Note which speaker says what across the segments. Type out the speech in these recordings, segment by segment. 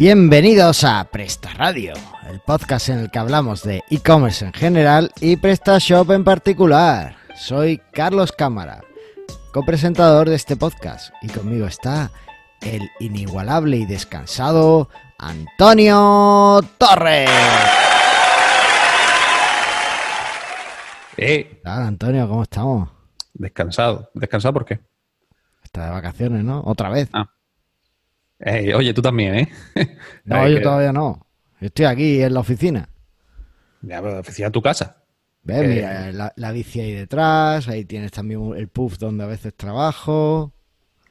Speaker 1: Bienvenidos a Presta Radio, el podcast en el que hablamos de e-commerce en general y PrestaShop en particular. Soy Carlos Cámara, copresentador de este podcast, y conmigo está el inigualable y descansado Antonio Torres.
Speaker 2: Eh,
Speaker 1: ¿Qué tal, Antonio? ¿Cómo estamos?
Speaker 2: descansado. ¿Descansado por qué?
Speaker 1: Está de vacaciones, ¿no? Otra vez.
Speaker 2: Ah. Eh, oye, tú también, ¿eh?
Speaker 1: no, yo
Speaker 2: que-
Speaker 1: todavía no. Yo Estoy aquí en la oficina.
Speaker 2: Ya, pero oficina a tu casa.
Speaker 1: ¿Ves?
Speaker 2: Eh.
Speaker 1: Mira, la, la bici ahí detrás, ahí tienes también el puff donde a veces trabajo.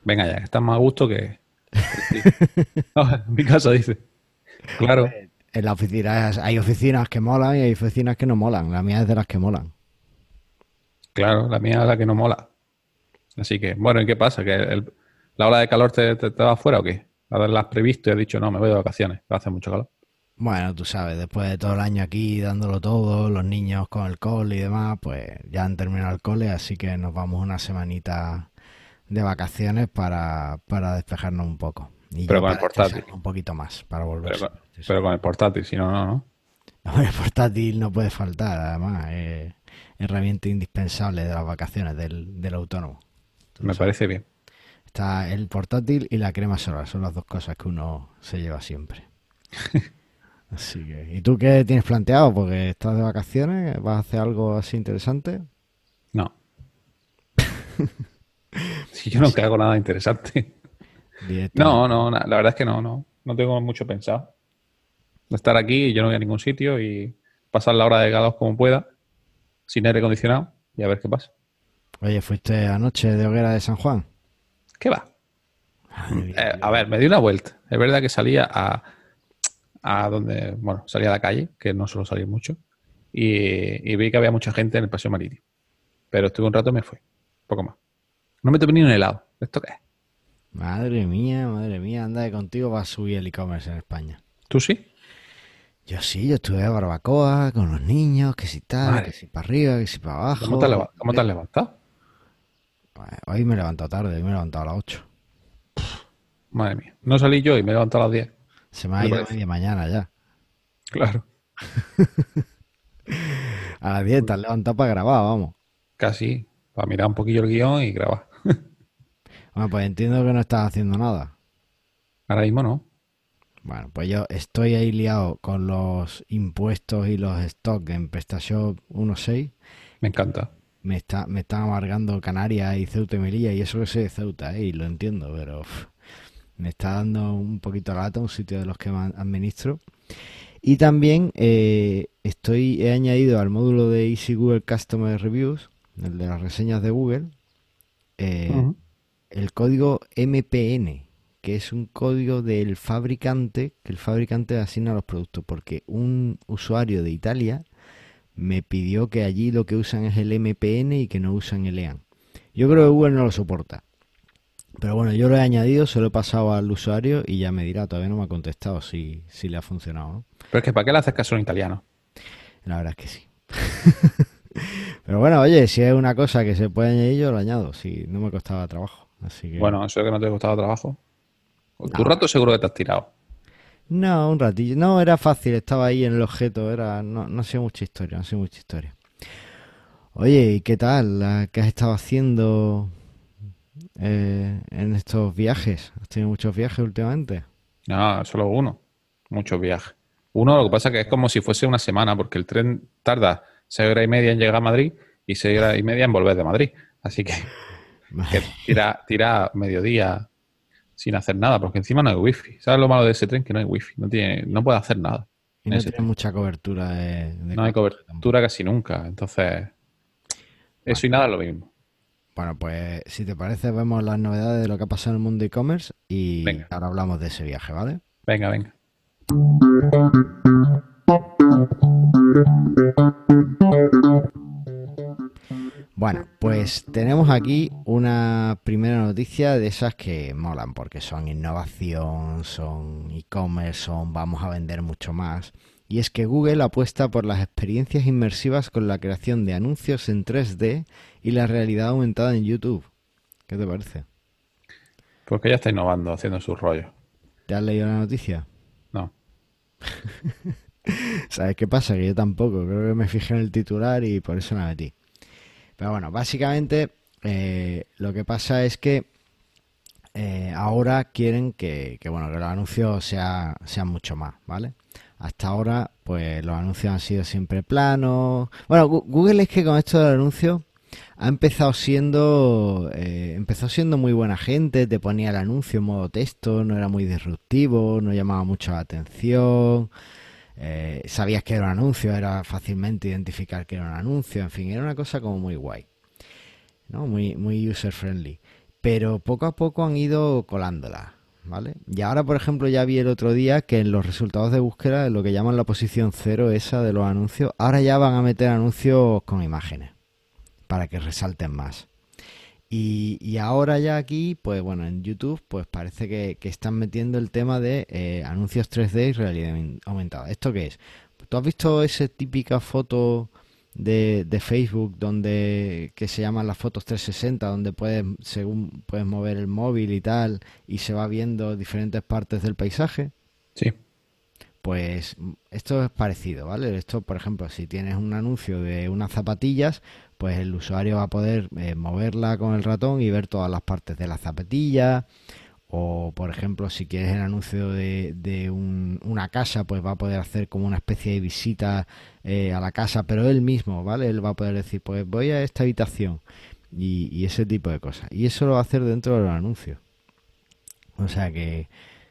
Speaker 2: Venga ya, estás más a gusto que... No, en mi casa, dice. Claro.
Speaker 1: En la oficina hay oficinas que molan y hay oficinas que no molan. La mía es de las que molan.
Speaker 2: Claro, la mía es la que no mola. Así que, bueno, ¿y qué pasa? ¿Que el- la ola de calor te, te, te va afuera o qué? Has previsto y has dicho, no, me voy de vacaciones, hacer mucho calor.
Speaker 1: Bueno, tú sabes, después de todo el año aquí dándolo todo, los niños con el cole y demás, pues ya han terminado el cole, así que nos vamos una semanita de vacaciones para, para despejarnos un poco. Y
Speaker 2: Pero con el portátil.
Speaker 1: Un poquito más, para volver.
Speaker 2: Pero, con- pero con el portátil, si no, no, no.
Speaker 1: El portátil no puede faltar, además, es herramienta indispensable de las vacaciones del, del autónomo.
Speaker 2: Me
Speaker 1: sabes.
Speaker 2: parece bien.
Speaker 1: Está el portátil y la crema solar, son las dos cosas que uno se lleva siempre. Así que, ¿y tú qué tienes planteado? Porque estás de vacaciones, ¿vas a hacer algo así interesante?
Speaker 2: No. Si yo nunca hago nada interesante. No, no, la verdad es que no, no. No tengo mucho pensado. Estar aquí y yo no voy a ningún sitio y pasar la hora de gados como pueda, sin aire acondicionado, y a ver qué pasa.
Speaker 1: Oye, ¿fuiste anoche de hoguera de San Juan?
Speaker 2: ¿Qué va? Eh, a ver, me di una vuelta. Es verdad que salía a, a donde, bueno, salía a la calle, que no suelo salir mucho, y, y vi que había mucha gente en el paseo marítimo. Pero estuve un rato y me fui. Poco más. No me tomé ni un helado. ¿Esto qué es?
Speaker 1: madre mía, madre mía, anda que contigo va a subir el e-commerce en España.
Speaker 2: ¿Tú sí?
Speaker 1: Yo sí, yo estuve de barbacoa con los niños, que si tal,
Speaker 2: Madre.
Speaker 1: que si para arriba, que si para abajo.
Speaker 2: ¿Cómo te has, leva- cómo te has levantado?
Speaker 1: Hoy me he levantado tarde, hoy me he levantado a las 8.
Speaker 2: Madre mía. No salí yo y me he levantado a las 10.
Speaker 1: Se me ha ido media mañana ya.
Speaker 2: Claro.
Speaker 1: A las 10 te has levantado para grabar, vamos.
Speaker 2: Casi. Para mirar un poquillo el guion y grabar.
Speaker 1: Bueno, pues entiendo que no estás haciendo nada.
Speaker 2: Ahora mismo no.
Speaker 1: Bueno, pues yo estoy ahí liado con los impuestos y los stocks en PrestaShop 1.6.
Speaker 2: Me encanta.
Speaker 1: Me está, me están amargando Canarias y Ceuta y Melilla y eso que sé de Ceuta, ¿eh? y lo entiendo, pero uf, me está dando un poquito la lata un sitio de los que administro. Y también eh, estoy, he añadido al módulo de Easy Google Customer Reviews, el de las reseñas de Google, eh, el código MPN, que es un código del fabricante que el fabricante asigna a los productos, porque un usuario de Italia me pidió que allí lo que usan es el MPN y que no usan el EAN. Yo creo que Google no lo soporta. Pero bueno, yo lo he añadido, se lo he pasado al usuario y ya me dirá, todavía no me ha contestado si, si le ha funcionado, ¿no?
Speaker 2: Pero es que ¿para qué le haces caso un italiano?
Speaker 1: La verdad es que sí. Pero bueno, oye, si es una cosa que se puede añadir, yo lo añado, si no me costaba trabajo. Así que...
Speaker 2: Bueno, eso es que no te ha costado trabajo. Tu
Speaker 1: No.
Speaker 2: rato seguro que te has tirado.
Speaker 1: No, un ratillo. No, era fácil, estaba ahí en el objeto, era, no, no ha sido mucha historia, no ha sido mucha historia. Oye, ¿y qué tal? ¿Qué has estado haciendo eh, en estos viajes? ¿Has tenido muchos viajes últimamente?
Speaker 2: No, solo uno. Muchos viajes. Uno, lo que pasa es que es como si fuese una semana, porque el tren tarda seis horas y media en llegar a Madrid y seis horas y media en volver de Madrid. Así que, que tira, tira mediodía sin hacer nada, porque encima no hay wifi. ¿Sabes lo malo de ese tren? Que no hay wifi. No, tiene, no puede hacer nada.
Speaker 1: Y no tiene
Speaker 2: tren.
Speaker 1: mucha cobertura de, de
Speaker 2: No hay
Speaker 1: tampoco.
Speaker 2: cobertura casi nunca. Entonces, eso y nada es lo mismo.
Speaker 1: Bueno, pues si te parece, vemos las novedades de lo que ha pasado en el mundo e-commerce y
Speaker 2: Venga.
Speaker 1: ahora hablamos de ese viaje, ¿vale?
Speaker 2: Venga, venga.
Speaker 1: Bueno, pues tenemos aquí una primera noticia de esas que molan porque son innovación, son e-commerce, son vamos a vender mucho más. Y es que Google apuesta por las experiencias inmersivas con la creación de anuncios en 3D y la realidad aumentada en YouTube. ¿Qué te parece?
Speaker 2: Porque ya está innovando, haciendo sus rollos.
Speaker 1: ¿Te has leído la noticia? ¿Sabes qué pasa? Que yo tampoco. Creo que me fijé en el titular y por eso la metí. Pero bueno, básicamente eh, lo que pasa es que eh, ahora quieren que, bueno, que los anuncios sea, sean mucho más, ¿vale? Hasta ahora, pues los anuncios han sido siempre planos. Bueno, Google es que con esto del anuncio ha empezado siendo eh, empezó siendo muy buena gente, te ponía el anuncio en modo texto, no era muy disruptivo, no llamaba mucho la atención. Eh, sabías que era un anuncio, era fácilmente identificar que era un anuncio, en fin, era una cosa como muy guay, ¿no? Muy, muy user friendly. Pero poco a poco han ido colándola, ¿vale? Y ahora, por ejemplo, ya vi el otro día que en los resultados de búsqueda, lo que llaman la posición cero esa de los anuncios, ahora ya van a meter anuncios con imágenes para que resalten más. Y, ahora ya aquí, pues bueno, en YouTube, pues parece que, están metiendo el tema de eh, anuncios 3D y realidad aumentada. ¿Esto qué es? ¿Tú has visto esa típica foto de, Facebook donde que se llaman las fotos 360, donde puedes, según puedes mover el móvil y tal, y se va viendo diferentes partes del paisaje?
Speaker 2: Sí.
Speaker 1: Pues esto es parecido, ¿vale? Esto, por ejemplo, si tienes un anuncio de unas zapatillas, pues el usuario va a poder eh, moverla con el ratón y ver todas las partes de la zapatilla. O, por ejemplo, si quieres el anuncio de, una casa, pues va a poder hacer como una especie de visita eh, a la casa, pero él mismo, ¿vale? Él va a poder decir, pues voy a esta habitación y, ese tipo de cosas. Y eso lo va a hacer dentro de los anuncios. O sea que,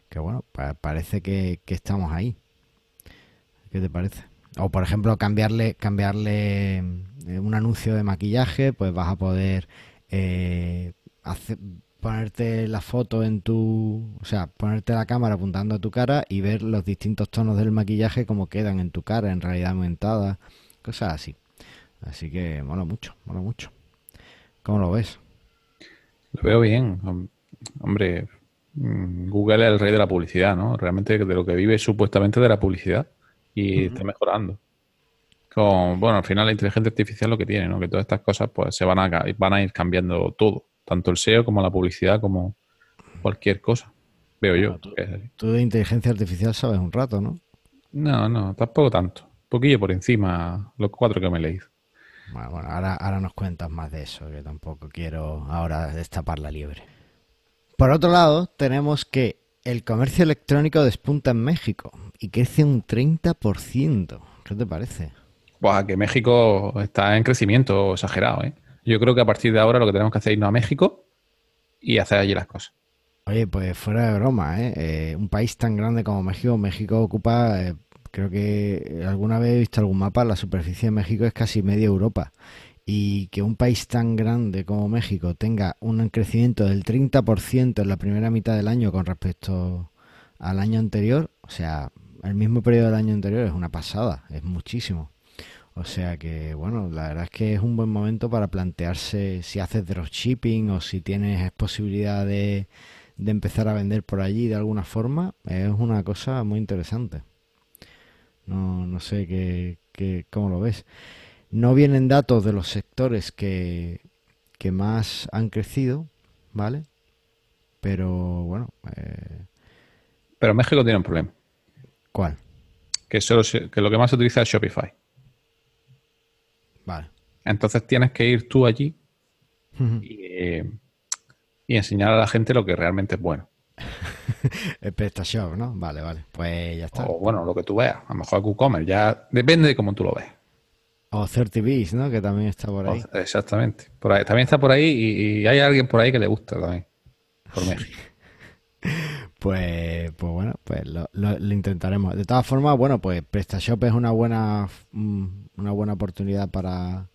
Speaker 1: que bueno, parece que, que estamos ahí. ¿Qué te parece? O por ejemplo, cambiarle, cambiarle un anuncio de maquillaje, pues vas a poder eh, ponerte la foto en tu, o sea, ponerte la cámara apuntando a tu cara y ver los distintos tonos del maquillaje como quedan en tu cara, en realidad aumentada, cosas así. Así que mola mucho, mola mucho. ¿Cómo lo ves?
Speaker 2: Lo veo bien. Hombre, mm, Google es el rey de la publicidad, ¿no? Realmente de lo que vive supuestamente de la publicidad y está mejorando. Con, bueno, al final la inteligencia artificial lo que tiene, ¿no? Que todas estas cosas pues se van a, van a ir cambiando todo, tanto el SEO como la publicidad, como cualquier cosa, veo yo.
Speaker 1: Tú, de inteligencia artificial sabes un rato, ¿no?
Speaker 2: No, no, tampoco tanto. Un poquillo por encima, los cuatro que me leí.
Speaker 1: Bueno, bueno ahora, ahora nos cuentas más de eso, que tampoco quiero ahora destapar la liebre. Por otro lado, tenemos que el comercio electrónico despunta en México y crece un 30%. ¿Qué te parece?
Speaker 2: Buah, que México está en crecimiento exagerado, ¿eh? Yo creo que a partir de ahora lo que tenemos que hacer es irnos a México y hacer allí las cosas.
Speaker 1: Oye, pues fuera de broma, ¿eh? eh un país tan grande como México, México ocupa, eh, creo que alguna vez he visto algún mapa, la superficie de México es casi media Europa. Y que un país tan grande como México tenga un crecimiento del 30% en la primera mitad del año con respecto al año anterior, o sea, el mismo periodo del año anterior es una pasada, es muchísimo. O sea que, bueno, la verdad es que es un buen momento para plantearse si haces dropshipping o si tienes posibilidad de, de empezar a vender por allí de alguna forma. Es una cosa muy interesante. No, no sé qué, qué, cómo lo ves. No vienen datos de los sectores que, que más han crecido, ¿vale? Pero bueno. Eh...
Speaker 2: Pero México tiene un problema.
Speaker 1: ¿Cuál?
Speaker 2: Que, solo que lo que más se utiliza es Shopify.
Speaker 1: Vale.
Speaker 2: Entonces tienes que ir tú allí y, enseñar a la gente lo que realmente es bueno.
Speaker 1: PrestaShop, ¿no? Vale, vale. Pues ya está.
Speaker 2: O bueno, lo que tú veas. A lo mejor WooCommerce. Ya depende de cómo tú lo ves.
Speaker 1: O 30 ¿no? Que también está por ahí.
Speaker 2: exactamente. Por ahí. También está por ahí y, hay alguien por ahí que le gusta también. Por México.
Speaker 1: Pues, pues bueno, pues lo, lo, intentaremos. De todas formas, bueno, pues PrestaShop es una buena mm, una buena oportunidad para,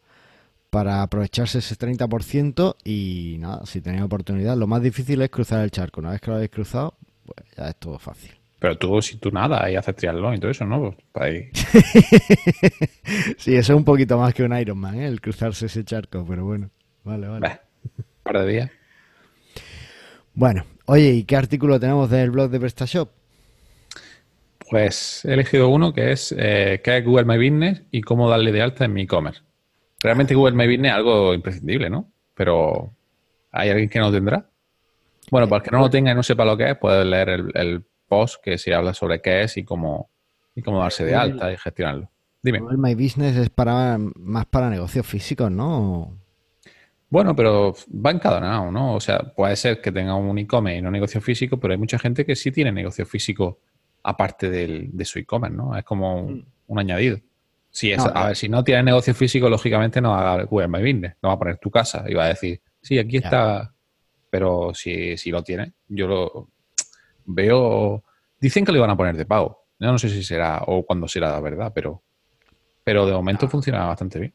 Speaker 1: para aprovecharse ese 30% y nada, si tenéis oportunidad, lo más difícil es cruzar el charco. Una vez que lo habéis cruzado, pues ya es todo fácil.
Speaker 2: Pero tú, si tú nada y haces triatlón y todo eso, ¿no? Pues
Speaker 1: sí, eso es un poquito más que un Ironman, ¿eh? el cruzarse ese charco, pero bueno, vale, vale.
Speaker 2: un par de días.
Speaker 1: Bueno, oye, ¿y qué artículo tenemos del blog de PrestaShop?
Speaker 2: Pues he elegido uno que es eh, qué es Google My Business y cómo darle de alta en mi e-commerce. Realmente Google My Business es algo imprescindible, ¿no? Pero ¿hay alguien que no lo tendrá? Bueno, para el que no lo tenga y no sepa lo que es, puedes leer el, post que se habla sobre qué es y cómo, y cómo darse de alta y gestionarlo. Dime.
Speaker 1: El My Business es para más para negocios físicos, ¿no?
Speaker 2: Bueno, pero va encadenado, ¿no? O sea, puede ser que tenga un e-commerce y no negocio físico, pero hay mucha gente que sí tiene negocio físico aparte del, de su e-commerce, ¿no? Es como un, mm. añadido. Si es, a ver, si no tiene negocio físico, lógicamente no va a Google My Business, no va a poner tu casa y va a decir, sí, aquí está, pero si, si lo tiene, yo lo veo, dicen que lo iban a poner de pago, yo no sé si será o cuándo será la verdad, pero, pero de momento funciona bastante bien.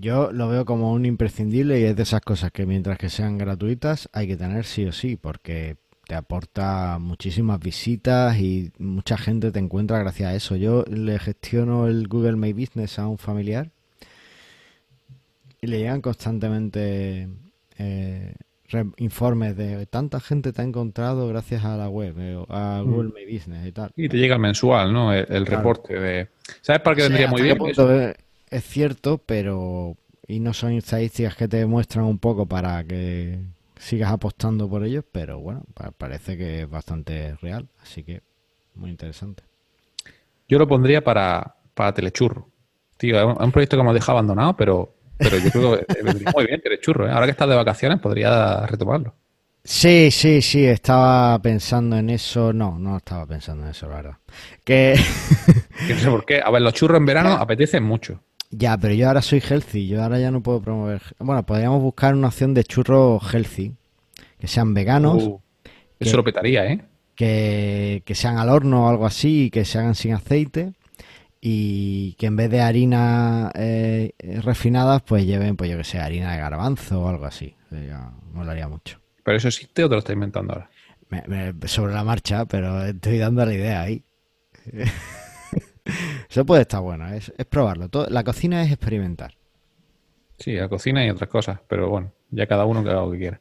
Speaker 1: Yo lo veo como un imprescindible y es de esas cosas que mientras que sean gratuitas hay que tener sí o sí, porque te aporta muchísimas visitas y mucha gente te encuentra gracias a eso. Yo le gestiono el Google My Business a un familiar y le llegan constantemente eh, informes de tanta gente te ha encontrado gracias a la web, eh, a mm. Google My Business y tal.
Speaker 2: Y te llega mensual, ¿no? El, reporte de... ¿Sabes para qué vendría muy bien?
Speaker 1: Es cierto, pero y no son estadísticas que te muestran un poco para que sigas apostando por ellos, pero bueno, parece que es bastante real, así que muy interesante.
Speaker 2: Yo lo pondría para, para Telechurro. Tío, es un, proyecto que hemos dejado abandonado, pero, pero yo creo que vendría muy bien Telechurro. ¿eh? Ahora que estás de vacaciones, podría retomarlo.
Speaker 1: Sí, sí, sí, estaba pensando en eso. No, no estaba pensando en eso, la verdad. Que...
Speaker 2: no sé por qué. A ver, los churros en verano apetecen mucho.
Speaker 1: Ya, pero yo ahora soy healthy, yo ahora ya no puedo promover. Bueno, podríamos buscar una opción de churros healthy, que sean veganos. Uh,
Speaker 2: eso lo petaría, ¿eh?
Speaker 1: Que, sean al horno o algo así, que se hagan sin aceite y que en vez de harina eh, refinadas, pues lleven, pues yo que sé, harina de garbanzo o algo así. Ya molaría mucho.
Speaker 2: ¿Pero eso existe o te lo estás inventando ahora?
Speaker 1: sobre la marcha, pero estoy dando la idea ahí. Eso puede estar bueno, es, probarlo. la cocina es experimentar.
Speaker 2: Sí, la cocina y otras cosas, pero bueno, ya cada uno que haga lo que quiera.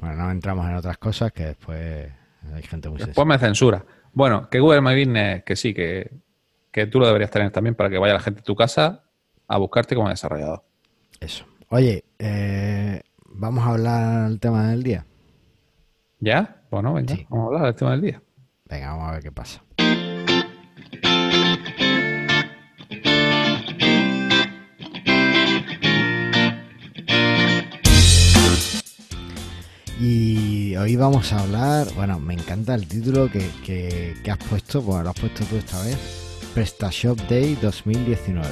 Speaker 1: Bueno, no entramos en otras cosas que después hay gente muy
Speaker 2: Después me censura. Bueno, que Google My Business, que sí, que, tú lo deberías tener también para que vaya la gente a tu casa a buscarte como desarrollador.
Speaker 1: Eso. Oye, eh, vamos a hablar del tema del día.
Speaker 2: ¿Ya? Bueno, venga, vamos a hablar del tema del día.
Speaker 1: Venga, vamos a ver qué pasa. Y hoy vamos a hablar, bueno, me encanta el título que, has puesto, bueno, lo has puesto tú esta vez, PrestaShop Day 2019,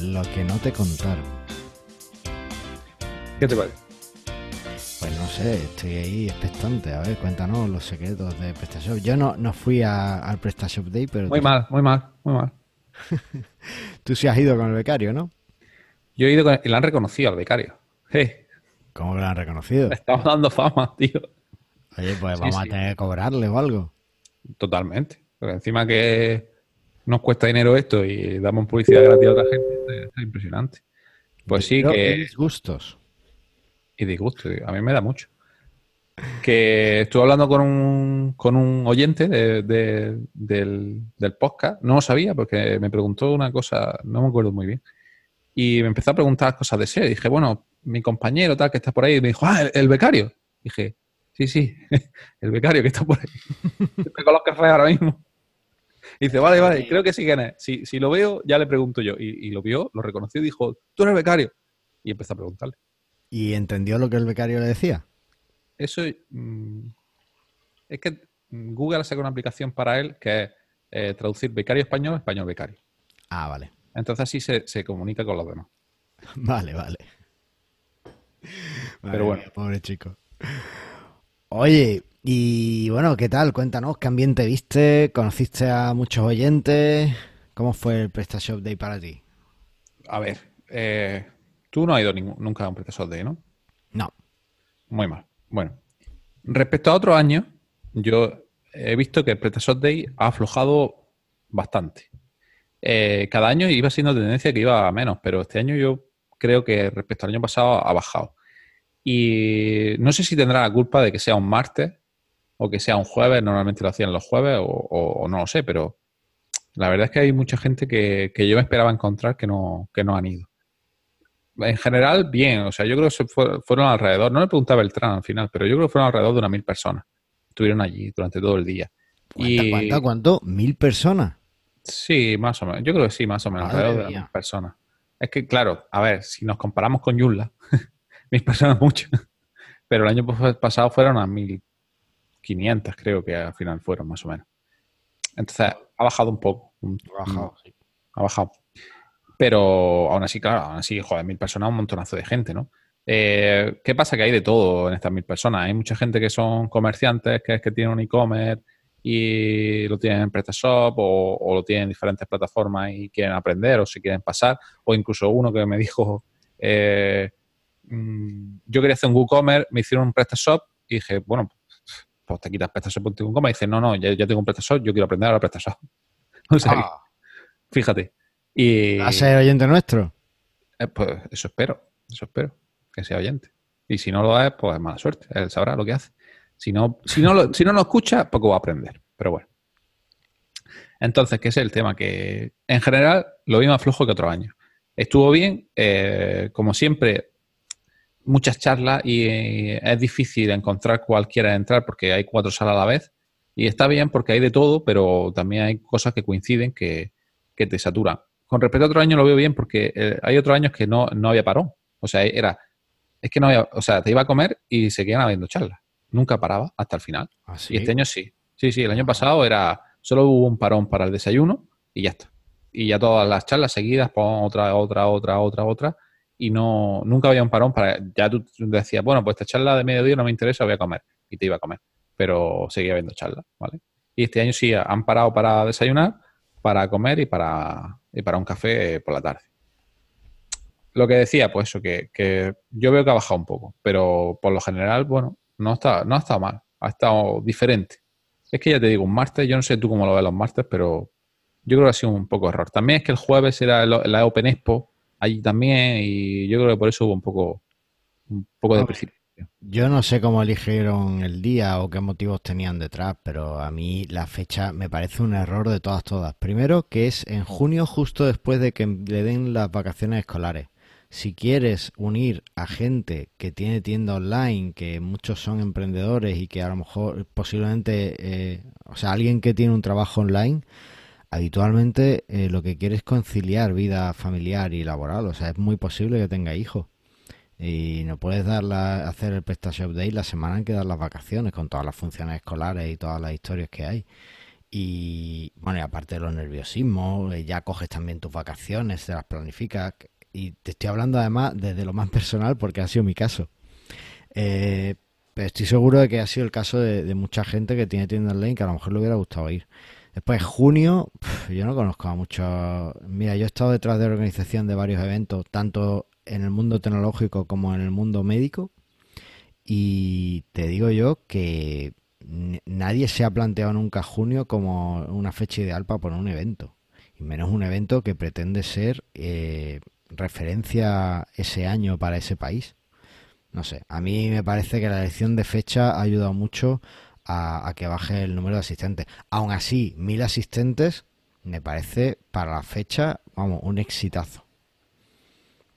Speaker 1: lo que no te contaron.
Speaker 2: ¿Qué te parece?
Speaker 1: Pues no sé, estoy ahí expectante. A ver, cuéntanos los secretos de PrestaShop. Yo no, no fui al PrestaShop Day, pero...
Speaker 2: Muy mal, muy mal, muy mal.
Speaker 1: tú sí has ido con el becario, ¿no?
Speaker 2: Yo he ido con... y lo han reconocido al becario. Hey.
Speaker 1: ¿Cómo que lo han reconocido?
Speaker 2: estamos dando fama, tío.
Speaker 1: Oye, pues vamos a tener que cobrarle o algo.
Speaker 2: Totalmente. Porque encima que nos cuesta dinero esto y damos publicidad gratis a otra gente, es impresionante. Pues sí que...
Speaker 1: Y disgustos.
Speaker 2: Y disgustos, a mí me da mucho. Que estuve hablando con un, con un oyente del, del podcast, no lo sabía porque me preguntó una cosa, no me acuerdo muy bien, y me empezó a preguntar cosas de SEO. Dije, bueno, mi compañero tal que está por ahí me dijo, ah, el, becario. Dije, sí, sí, el becario que está por ahí. Estoy con los cafés ahora mismo. Y dice, vale, vale, creo que sí que es. Si, si lo veo, ya le pregunto yo. Y, lo vio, lo reconoció y dijo, tú eres el becario. Y empezó a preguntarle.
Speaker 1: ¿Y entendió lo que el becario le decía?
Speaker 2: Eso mm, es que Google ha sacado una aplicación para él que es eh, traducir becario español, español becario.
Speaker 1: Ah, vale.
Speaker 2: Entonces así se, se comunica con los demás.
Speaker 1: Vale, vale. Pero bueno. pobre chico. Oye, y bueno, ¿qué tal? Cuéntanos, ¿qué ambiente viste? ¿Conociste a muchos oyentes? ¿Cómo fue el PrestaShop Day para ti?
Speaker 2: A ver, eh, tú no has ido nunca a un PrestaShop Day, ¿no?
Speaker 1: No.
Speaker 2: Muy mal. Bueno, respecto a otros años, yo he visto que el PrestaShop Day ha aflojado bastante. Eh, cada año iba siendo tendencia que iba a menos, pero este año yo creo que respecto al año pasado ha bajado. Y no sé si tendrá la culpa de que sea un martes o que sea un jueves, normalmente lo hacían los jueves o, no lo sé, pero la verdad es que hay mucha gente que, yo me esperaba encontrar que no, que no han ido. En general, bien, o sea, yo creo que fueron alrededor, no le preguntaba Beltrán al final, pero yo creo que fueron alrededor de unas mil personas. Estuvieron allí durante todo el día.
Speaker 1: ¿Cuánto, y... cuánto, cuánto? ¿Mil personas?
Speaker 2: Sí, más o menos. Yo creo que sí, más o menos. Alrededor de las personas. Es que, claro, a ver, si nos comparamos con Joomla, mis personas mucho. Pero el año pasado fueron a 1500, creo que al final fueron, más o menos. Entonces, ha bajado un poco.
Speaker 1: Ha bajado, sí.
Speaker 2: Ha bajado. Pero aún así, claro, aún así, joder, mil personas, un montonazo de gente, ¿no? Eh, ¿Qué pasa? Que hay de todo en estas mil personas. Hay mucha gente que son comerciantes, que es que tienen un e-commerce y lo tienen en PrestaShop o, lo tienen en diferentes plataformas y quieren aprender o si quieren pasar. O incluso uno que me dijo, eh, mm, yo quería hacer un WooCommerce, me hicieron un PrestaShop y dije, bueno, pues te quitas PrestaShop por WooCommerce. Y dice, no, no, ya, tengo un PrestaShop, yo quiero aprender ahora PrestaShop. o sea, ah. fíjate. Y,
Speaker 1: ¿A ser oyente nuestro?
Speaker 2: Eh, pues eso espero, eso espero, que sea oyente. Y si no lo es, pues es mala suerte, él sabrá lo que hace. Si no, si no, lo, si no lo escucha, poco va a aprender. Pero bueno. Entonces, ¿qué es el tema? Que en general lo vi más flojo que otro año. Estuvo bien, eh, como siempre, muchas charlas y eh, es difícil encontrar cualquiera entrar porque hay cuatro salas a la vez. Y está bien porque hay de todo, pero también hay cosas que coinciden que, te saturan. Con respecto a otro año lo veo bien porque eh, hay otros años que no, no había parón. O sea, era, es que no había, o sea, te iba a comer y seguían habiendo charlas nunca paraba hasta el final.
Speaker 1: ¿Ah,
Speaker 2: y este año sí. Sí, sí, el año pasado era solo hubo un parón para el desayuno y ya está. Y ya todas las charlas seguidas, pon otra, otra, otra, otra, otra. Y no, nunca había un parón para. Ya tú decías, bueno, pues esta charla de mediodía no me interesa, voy a comer. Y te iba a comer. Pero seguía habiendo charlas, ¿vale? Y este año sí han parado para desayunar, para comer y para, y para un café por la tarde. Lo que decía, pues eso, que, que yo veo que ha bajado un poco, pero por lo general, bueno, no, está, no ha estado mal, ha estado diferente. Es que ya te digo, un martes, yo no sé tú cómo lo ves los martes, pero yo creo que ha sido un poco error. También es que el jueves era la Open Expo allí también y yo creo que por eso hubo un poco, un poco de precipitación.
Speaker 1: Yo no sé cómo eligieron el día o qué motivos tenían detrás, pero a mí la fecha me parece un error de todas, todas. Primero, que es en junio, justo después de que le den las vacaciones escolares si quieres unir a gente que tiene tienda online, que muchos son emprendedores y que a lo mejor posiblemente, eh, o sea, alguien que tiene un trabajo online, habitualmente eh, lo que quiere es conciliar vida familiar y laboral. O sea, es muy posible que tenga hijos. Y no puedes dar hacer el PrestaShop Day la semana en que dar las vacaciones con todas las funciones escolares y todas las historias que hay. Y bueno, y aparte de los nerviosismos, eh, ya coges también tus vacaciones, te las planificas y te estoy hablando además desde lo más personal porque ha sido mi caso. Eh, pero estoy seguro de que ha sido el caso de, mucha gente que tiene tienda online que a lo mejor le hubiera gustado ir. Después, junio, yo no conozco a muchos. Mira, yo he estado detrás de la organización de varios eventos, tanto en el mundo tecnológico como en el mundo médico. Y te digo yo que nadie se ha planteado nunca junio como una fecha ideal para poner un evento. Y menos un evento que pretende ser eh, referencia ese año para ese país. No sé, a mí me parece que la elección de fecha ha ayudado mucho a, que baje el número de asistentes. Aún así, mil asistentes me parece para la fecha, vamos, un exitazo.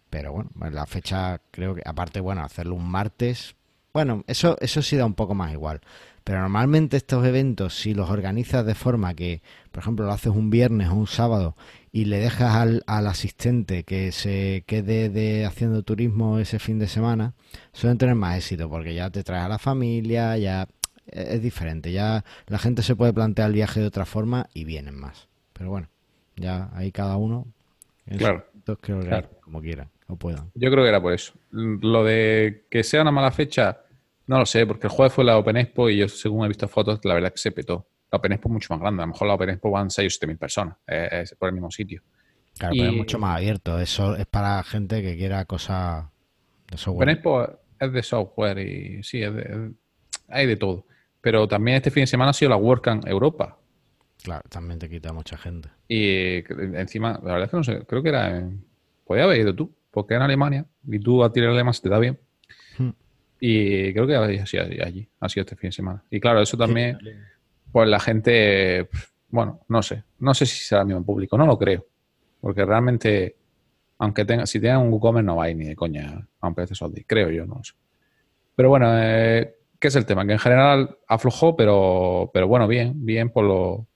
Speaker 1: Pero bueno, la fecha creo que, aparte, bueno, hacerlo un martes, bueno, eso, eso sí da un poco más igual. Pero normalmente estos eventos, si los organizas de forma que, por ejemplo, lo haces un viernes o un sábado y le dejas al, al asistente que se quede de haciendo turismo ese fin de semana, suelen tener más éxito porque ya te traes a la familia, ya es diferente, ya la gente se puede plantear el viaje de otra forma y vienen más. Pero bueno, ya ahí cada uno
Speaker 2: claro,
Speaker 1: como quieran o puedan.
Speaker 2: Yo creo que era por eso. Lo de que sea una mala fecha, no lo sé, porque el jueves fue la Open Expo y yo, según he visto fotos, la verdad que se petó la Open Expo es mucho más grande. A lo mejor la Open Expo van 6 o 7 mil personas es por el mismo sitio.
Speaker 1: Claro, pero es mucho más abierto. Eso es para gente que quiera cosas de software.
Speaker 2: Open Expo es de software y sí, hay de todo. Pero también este fin de semana ha sido la WordCamp Europa.
Speaker 1: Claro, también te quita mucha gente.
Speaker 2: Y encima, la verdad es que no sé, creo que era en... Podía haber ido tú, porque en Alemania y tú a tirar alemán se te da bien. Hmm. Y creo que ha sido allí, ha sido este fin de semana. Y claro, eso también pues la gente, bueno, no sé, no sé si será el mismo público, no lo creo, porque realmente, aunque tenga, si tengan un WooCommerce no va a ir ni de coña a un PC Soldi, creo yo, no sé. Pero bueno, eh, ¿qué es el tema? Que en general aflojó, pero, pero bueno, bien, bien por lo,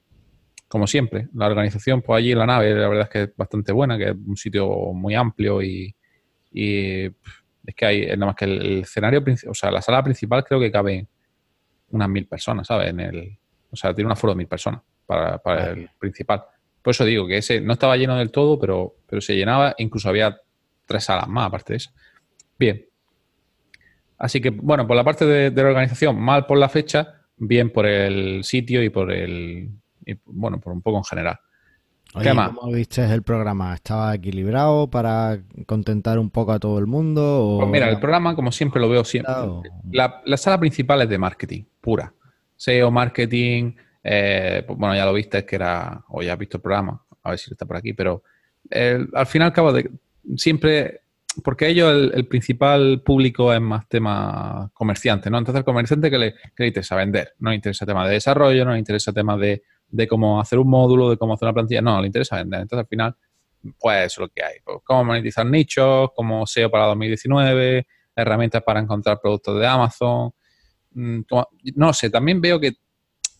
Speaker 2: como siempre, la organización, pues allí en la nave, la verdad es que es bastante buena, que es un sitio muy amplio y, es que hay, nada más que el, escenario, o sea, la sala principal creo que cabe unas mil personas, ¿sabes? En el, o sea, tiene un aforo de mil personas para, para el principal. Por eso digo que ese no estaba lleno del todo, pero, pero se llenaba, incluso había tres salas más aparte de eso. Bien. Así que, bueno, por la parte de, de la organización, mal por la fecha, bien por el sitio y por el, y, bueno, por un poco en general.
Speaker 1: ¿Qué más? ¿Cómo viste el programa? ¿Estaba equilibrado para contentar un poco a todo el mundo?
Speaker 2: Pues mira, el programa, como siempre lo veo siempre. La, sala principal es de marketing, pura. SEO, marketing. Eh, pues bueno, ya lo viste, es que era. O ya has visto el programa, a ver si está por aquí, pero al final, cabo de. Siempre porque ellos el, principal público es más tema comerciante, ¿no? Entonces el comerciante que le, que interesa vender, no le interesa tema de desarrollo, no le interesa tema de, de cómo hacer un módulo, de cómo hacer una plantilla, no, le interesa vender. Entonces al final, pues es lo que hay. Pues, cómo monetizar nichos, cómo SEO para 2019, herramientas para encontrar productos de Amazon. Mm, no sé, también veo que,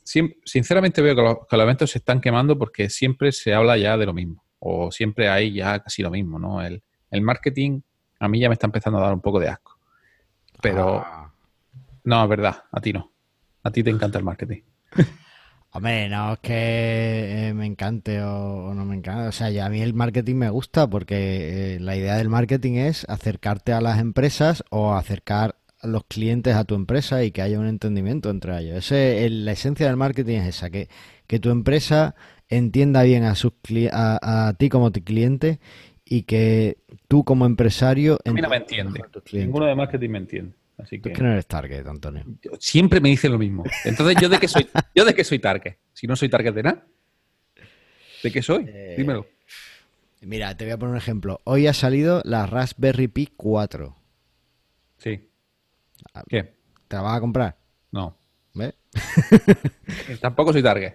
Speaker 2: sinceramente veo que los, que los eventos se están quemando porque siempre se habla ya de lo mismo, o siempre hay ya casi lo mismo, ¿no? El, el marketing a mí ya me está empezando a dar un poco de asco. Pero ah. no, es verdad, a ti no. A ti te encanta el marketing.
Speaker 1: Hombre, no es que eh, me encante o, no me encante. O sea, ya a mí el marketing me gusta porque eh, la idea del marketing es acercarte a las empresas o acercar los clientes a tu empresa y que haya un entendimiento entre ellos. Ese, la esencia del marketing es esa, que, que tu empresa entienda bien a, sus, a, a ti como tu cliente y que tú como empresario...
Speaker 2: A mí no me entiende. Ninguno de marketing me entiende. Así que...
Speaker 1: que no eres target, Antonio.
Speaker 2: Siempre me dicen lo mismo. Entonces, ¿yo de qué soy? ¿Yo de qué soy target? Si no soy target de nada. ¿De qué soy? Eh, Dímelo.
Speaker 1: Mira, te voy a poner un ejemplo. Hoy ha salido la Raspberry Pi 4.
Speaker 2: Sí.
Speaker 1: Ah, ¿Qué? ¿Te la vas a comprar?
Speaker 2: No.
Speaker 1: ¿Ves?
Speaker 2: Tampoco soy target.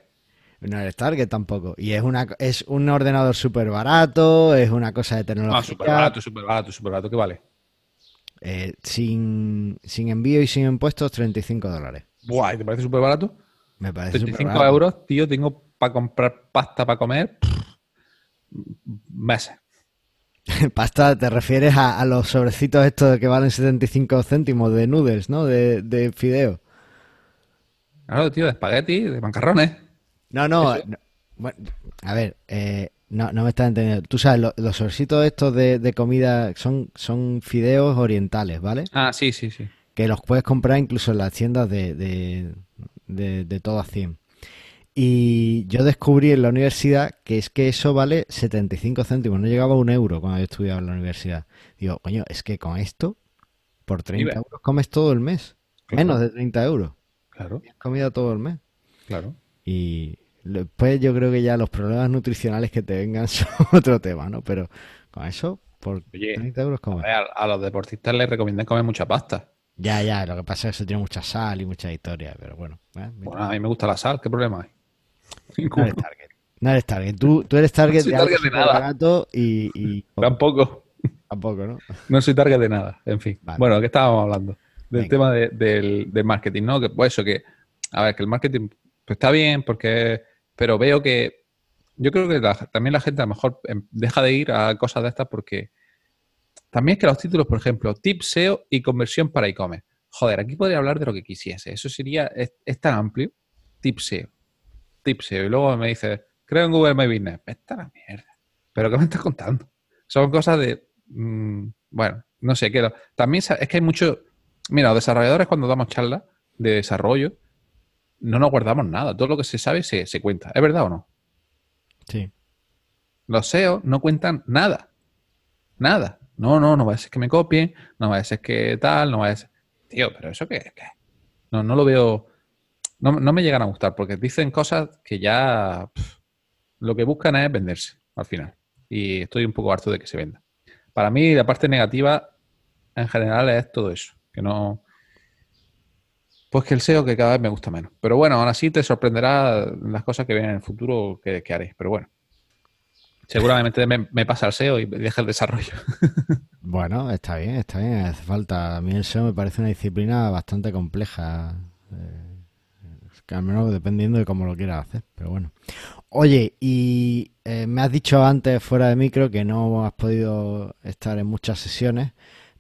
Speaker 1: No eres Target tampoco. Y es una es un ordenador súper barato, es una cosa de tecnología. Ah,
Speaker 2: súper barato, súper barato, súper barato. ¿Qué vale?
Speaker 1: Eh, sin, envío y sin impuestos, 35 dólares.
Speaker 2: Buah, ¿te parece súper barato?
Speaker 1: Me parece
Speaker 2: 35 euros, tío, tengo para comprar pasta para comer meses.
Speaker 1: Pasta, te refieres a, los sobrecitos estos que valen 75 céntimos de noodles, ¿no? De, de fideo.
Speaker 2: Claro, tío, de espagueti, de macarrones.
Speaker 1: No, no. a ver, eh, no, no me estás entendiendo. Tú sabes, los, los estos de, comida son, son fideos orientales, ¿vale?
Speaker 2: Ah, sí, sí, sí.
Speaker 1: Que los puedes comprar incluso en las tiendas de, de, de, de todas 100. Y yo descubrí en la universidad que es que eso vale 75 céntimos, no llegaba a un euro cuando yo estudiaba en la universidad. Digo, coño, es que con esto, por 30 euros comes todo el mes. Menos de 30 euros.
Speaker 2: Claro.
Speaker 1: has comido todo el mes.
Speaker 2: Claro.
Speaker 1: Y, Después yo creo que ya los problemas nutricionales que te vengan son otro tema, ¿no? Pero con eso, por 30 euros comer.
Speaker 2: A, los deportistas les recomiendan comer mucha pasta.
Speaker 1: Ya, ya, lo que pasa es que eso tiene mucha sal y mucha historia, pero bueno.
Speaker 2: ¿eh? Bueno, a mí me gusta la sal, ¿qué problema hay?
Speaker 1: No eres target. No eres target. Tú, tú eres target,
Speaker 2: no soy target de, nada.
Speaker 1: y, y...
Speaker 2: Tampoco.
Speaker 1: Tampoco, ¿no?
Speaker 2: No soy target de nada, en fin. Bueno, ¿qué estábamos hablando? Del tema del, del, marketing, ¿no? Que pues eso, que, a ver, que el marketing pues, está bien porque pero veo que yo creo que también la gente a lo mejor em, deja de ir a cosas de estas porque también es que los títulos, por ejemplo, tip SEO y conversión para e-commerce. Joder, aquí podría hablar de lo que quisiese. Eso sería, es, tan amplio. Tip SEO. Tip SEO. Y luego me dice, creo en Google My Business. Esta la mierda. ¿Pero qué me estás contando? Son cosas de, mm, bueno, no sé, qué. también es que hay mucho, mira, los desarrolladores cuando damos charlas de desarrollo, no nos guardamos nada. Todo lo que se sabe se, cuenta. ¿Es verdad o no?
Speaker 1: Sí.
Speaker 2: Los SEO no cuentan nada. Nada. No, no, no va a ser que me copien, no va a ser que tal, no va a ser... Tío, pero eso qué es. No, no lo veo... No, me llegan a gustar porque dicen cosas que ya... lo que buscan es venderse al final. Y estoy un poco harto de que se venda. Para mí la parte negativa en general es todo eso. Que no pues que el SEO que cada vez me gusta menos. Pero bueno, aún así te sorprenderá las cosas que vienen en el futuro que, haré. Pero bueno, seguramente me, pasa el SEO y deja el desarrollo.
Speaker 1: bueno, está bien, está bien. Hace falta. A mí el SEO me parece una disciplina bastante compleja. Eh, al menos dependiendo de cómo lo quieras hacer, pero bueno. Oye, y eh, me has dicho antes fuera de micro que no has podido estar en muchas sesiones,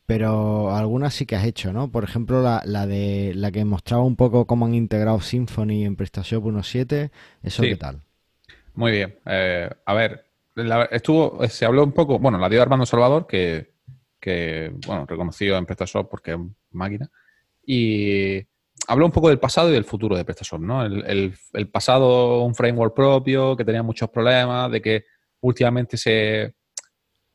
Speaker 1: pero algunas sí que has hecho, ¿no? Por ejemplo, la, la de la que mostraba un poco cómo han integrado Symfony en PrestaShop 1.7, ¿eso qué tal?
Speaker 2: Muy bien. Eh, a ver, estuvo, se habló un poco, bueno, la dio Armando Salvador, que, que bueno, reconocido en PrestaShop porque es máquina, y habló un poco del pasado y del futuro de PrestaShop, ¿no? El, pasado, un framework propio, que tenía muchos problemas, de que últimamente se,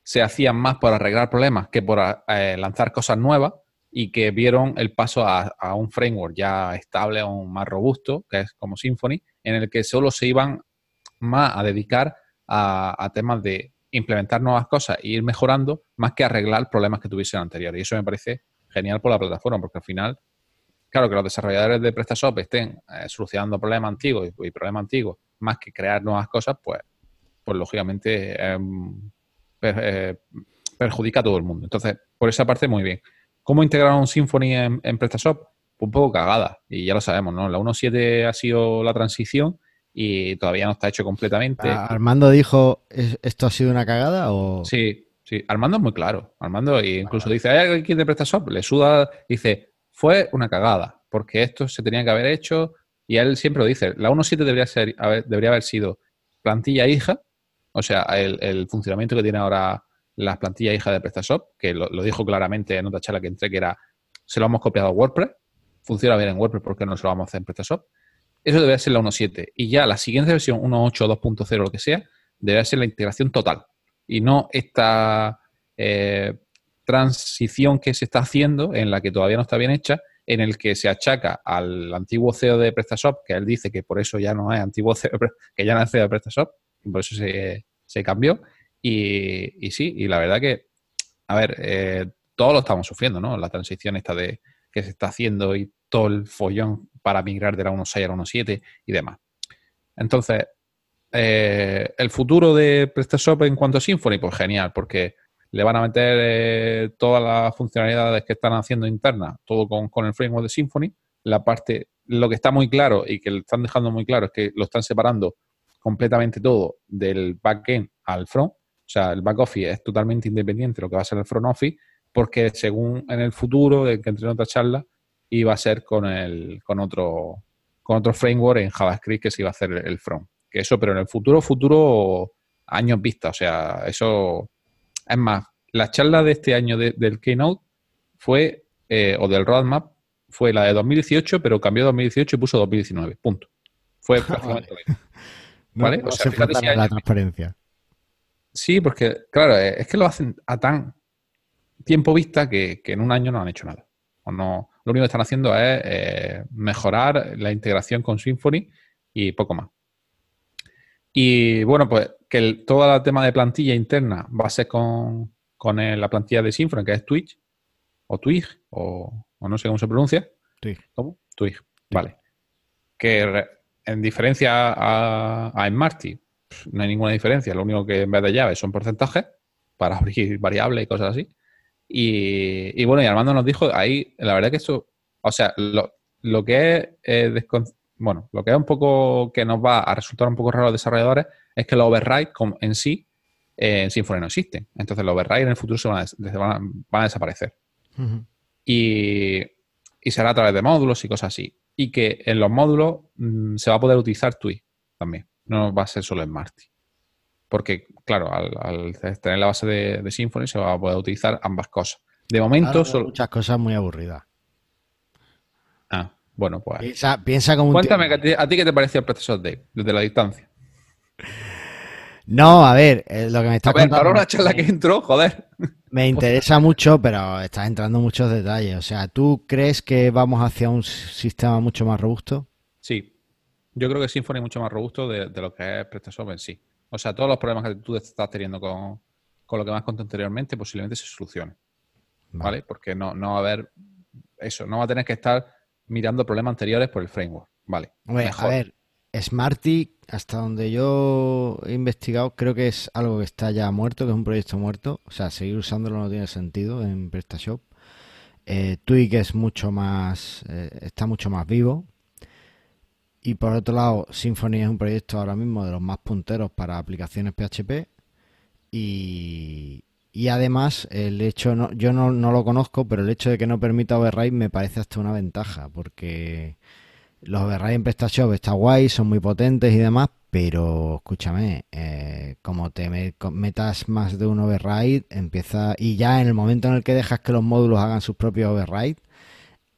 Speaker 2: se hacían más por arreglar problemas que por eh, lanzar cosas nuevas y que vieron el paso a, un framework ya estable, aún más robusto, que es como Symfony, en el que solo se iban más a dedicar a, temas de implementar nuevas cosas e ir mejorando, más que arreglar problemas que tuviesen anteriores. Y eso me parece genial por la plataforma, porque al final claro, que los desarrolladores de PrestaShop estén eh, solucionando problemas antiguos y, problemas antiguos más que crear nuevas cosas, pues, pues lógicamente em, eh, perjudica a todo el mundo. Entonces, por esa parte, muy bien. ¿Cómo integraron Symfony en, en PrestaShop? Pues un poco cagada, y ya lo sabemos, ¿no? La 1.7 ha sido la transición y todavía no está hecho completamente.
Speaker 1: Ah, ¿Armando dijo, esto ha sido una cagada o...?
Speaker 2: Sí, sí. Armando es muy claro. Armando incluso dice, ¿hay alguien de PrestaShop? Le suda, dice, fue una cagada, porque esto se tenía que haber hecho, y él siempre lo dice, la 1.7 debería, ser, debería haber sido plantilla hija, o sea, el, funcionamiento que tiene ahora la plantilla hija de PrestaShop, que lo, dijo claramente en otra charla que entré, que era, se lo hemos copiado a WordPress, funciona bien en WordPress, porque no se lo vamos a hacer en PrestaShop? Eso debería ser la 1.7. Y ya la siguiente versión, 1.8, 2.0, lo que sea, debería ser la integración total. Y no esta eh, transición que se está haciendo, en la que todavía no está bien hecha, en el que se achaca al antiguo CEO de PrestaShop, que él dice que por eso ya no es antiguo CEO, que ya no es CEO de PrestaShop, por eso se, cambió. Y, sí, y la verdad que, a ver, eh, todos lo estamos sufriendo, ¿no? La transición esta de que se está haciendo y todo el follón para migrar de la 1.6 a la 1.7 y demás. Entonces, eh, el futuro de PrestaShop en cuanto a Symfony, pues genial, porque le van a meter eh, todas las funcionalidades que están haciendo internas, todo con, el framework de Symfony. La parte, lo que está muy claro y que están dejando muy claro es que lo están separando completamente todo del backend al front. O sea, el back office es totalmente independiente de lo que va a ser el front office, porque según en el futuro, en que entre en otra charla, iba a ser con el, con otro, con otro framework en JavaScript que se iba a hacer el front. Que eso, pero en el futuro, futuro, años vista. O sea, eso es más, la charla de este año del Keynote fue, eh, o del Roadmap, fue la de 2018, pero cambió 2018 y puso 2019. Punto. Fue prácticamente
Speaker 1: ¿Vale? o sea, la transparencia.
Speaker 2: Sí, porque, claro, eh, es que lo hacen a tan tiempo vista que, en un año no han hecho nada. O no, lo único que están haciendo es eh, mejorar la integración con Symfony y poco más. Y bueno, pues que todo el tema de plantilla interna va a ser con, la plantilla de Symfony, que es Twitch, o Twig, o, no sé cómo se pronuncia.
Speaker 1: Twig.
Speaker 2: ¿Cómo? Twig, vale. Que en diferencia a, a Smarty, no hay ninguna diferencia. Lo único que en vez de llaves son porcentajes para abrir variables y cosas así. Y, bueno, y Armando nos dijo ahí, la verdad que eso, o sea, lo, que es eh, bueno, lo que es un poco que nos va a resultar un poco raro a los desarrolladores es que los override en sí eh, en Symfony no existen. Entonces los override en el futuro se van a, desaparecer. y, será a través de módulos y cosas así. Y que en los módulos mm, se va a poder utilizar TUI también. No va a ser solo en Marty. Porque, claro, al, tener la base de, Symfony se va a poder utilizar ambas cosas. De momento... son
Speaker 1: Muchas cosas muy aburridas.
Speaker 2: Bueno, pues.
Speaker 1: Piensa, piensa como
Speaker 2: Cuéntame, ¿a ti qué te pareció el proceso de desde la distancia?
Speaker 1: No, a ver, eh, lo que me está
Speaker 2: a ver, una charla que entró, joder.
Speaker 1: Me interesa mucho, pero estás entrando en muchos detalles. O sea, ¿tú crees que vamos hacia un sistema mucho más robusto?
Speaker 2: Sí. Yo creo que Symfony es mucho más robusto de, lo que es PrestaShop en sí. O sea, todos los problemas que tú estás teniendo con, lo que me has contado anteriormente posiblemente se solucionen. Vale. Porque no, no va a haber eso, no va a tener que estar mirando problemas anteriores por el framework. Vale.
Speaker 1: a ver, Smarty, hasta donde yo he investigado, creo que es algo que está ya muerto, que es un proyecto muerto. O sea, seguir usándolo no tiene sentido en PrestaShop. Eh, Twig es mucho más, eh, está mucho más vivo. Y por otro lado, Symfony es un proyecto ahora mismo de los más punteros para aplicaciones PHP. Y, y además, el hecho, no, yo no, no, lo conozco, pero el hecho de que no permita override me parece hasta una ventaja, porque los override en PrestaShop está guay, son muy potentes y demás, pero escúchame, eh, como te metas más de un override, empieza. Y ya en el momento en el que dejas que los módulos hagan sus propios override,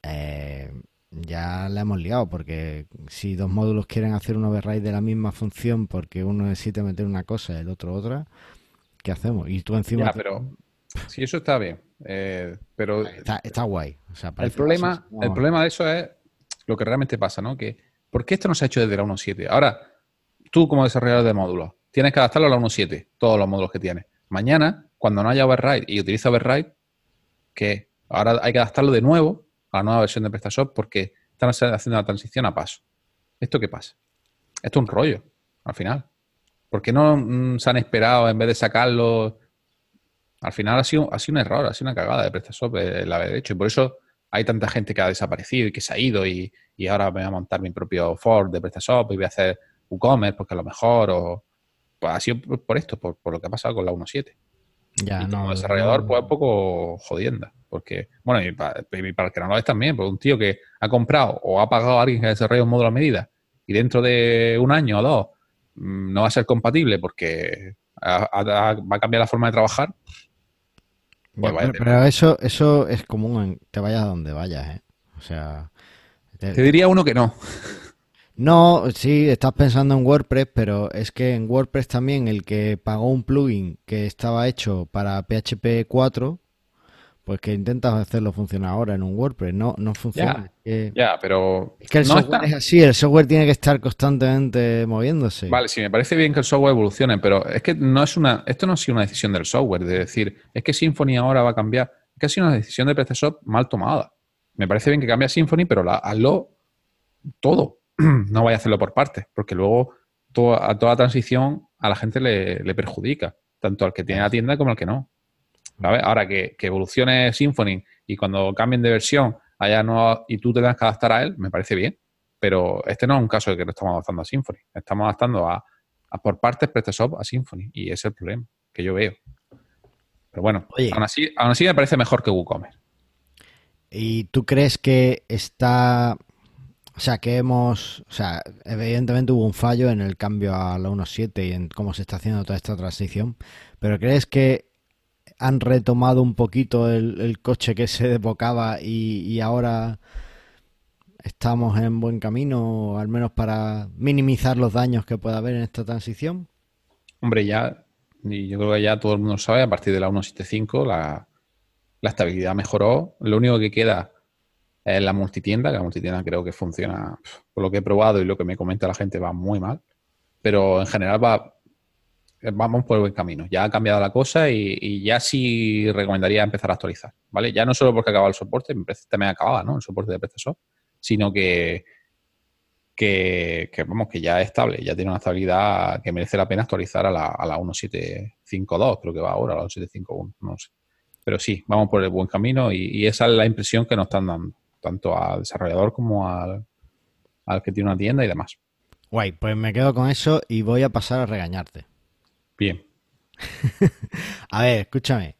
Speaker 1: eh, ya la hemos liado, porque si dos módulos quieren hacer un override de la misma función porque uno necesita meter una cosa y el otro otra, ¿qué hacemos? Y tú encima.
Speaker 2: Ya, pero. Sí, eso está bien. Eh, pero.
Speaker 1: Está, guay.
Speaker 2: el, problema, el problema de eso es lo que realmente pasa, ¿no? Que, ¿Por qué esto no se ha hecho desde la 1.7? Ahora, tú como desarrollador de módulos, tienes que adaptarlo a la 1.7, todos los módulos que tienes. Mañana, cuando no haya override y utiliza override, que ahora hay que adaptarlo de nuevo a la nueva versión de PrestaShop porque están haciendo la transición a paso. ¿Esto qué pasa? Esto es un rollo, al final. ¿Por qué no mm, se han esperado en vez de sacarlo? Al final ha sido, ha sido un error, ha sido una cagada de PrestaShop el haber hecho. Y por eso hay tanta gente que ha desaparecido y que se ha ido y, y ahora me voy a montar mi propio Ford de PrestaShop y voy a hacer WooCommerce porque a lo mejor o pues ha sido por esto, por, lo que ha pasado con la 1.7. Ya, y como desarrollador, pues un poco jodienda. Porque, bueno, y para, el que no lo es también, pues un tío que ha comprado o ha pagado a alguien que desarrolla un módulo a medida y dentro de un año o dos no va a ser compatible porque va a cambiar la forma de trabajar.
Speaker 1: Pues pero, eso, eso es común te vayas a donde vayas, ¿eh? O sea.
Speaker 2: te diría uno que no.
Speaker 1: No, sí, estás pensando en WordPress, pero es que en WordPress también el que pagó un plugin que estaba hecho para PHP 4, pues que intentas hacerlo funcionar ahora en un WordPress, no, no funciona.
Speaker 2: Ya, pero...
Speaker 1: Es que el software es así, el software tiene que estar constantemente moviéndose.
Speaker 2: Vale, sí, me parece bien que el software evolucione, pero es que no es una, esto no ha sido una decisión del software, de decir, es que Symfony ahora va a cambiar, es que ha sido una decisión de PrestaShop mal tomada. Me parece bien que cambie Symfony, pero la, hazlo todo no vaya a hacerlo por partes, porque luego toda, a toda transición a la gente le, perjudica, tanto al que tiene la tienda como al que no. Ahora que, evolucione Symfony y cuando cambien de versión haya no, y tú te tengas que adaptar a él, me parece bien. Pero este no es un caso de que no estamos adaptando a Symfony. Estamos adaptando a, por partes PrestaShop a Symfony. Y ese es el problema que yo veo. Pero bueno, aún, así, aún así me parece mejor que WooCommerce.
Speaker 1: ¿Y tú crees que está o sea, que hemos, o sea, evidentemente hubo un fallo en el cambio a la 1.7 y en cómo se está haciendo toda esta transición, pero ¿crees que han retomado un poquito el, coche que se desbocaba y, ahora estamos en buen camino, al menos para minimizar los daños que pueda haber en esta transición?
Speaker 2: Hombre, ya, y yo creo que ya todo el mundo sabe, a partir de la 1.7.5 la, la estabilidad mejoró. Lo único que queda es la multitienda, que la multitienda creo que funciona, por lo que he probado y lo que me comenta la gente, va muy mal. Pero en general va, vamos por el buen camino. Ya ha cambiado la cosa y, ya sí recomendaría empezar a actualizar, ¿vale? Ya no solo porque acaba el soporte, también acababa, ¿no? El soporte de PrestaShop, sino que, que, vamos, que ya es estable, ya tiene una estabilidad que merece la pena actualizar a la, a la 1752, creo que va ahora, a la 1751, no sé. Pero sí, vamos por el buen camino y esa es la impresión que nos están dando tanto al desarrollador como al, que tiene una tienda y demás.
Speaker 1: Guay, pues me quedo con eso y voy a pasar a regañarte.
Speaker 2: Bien.
Speaker 1: a ver, escúchame.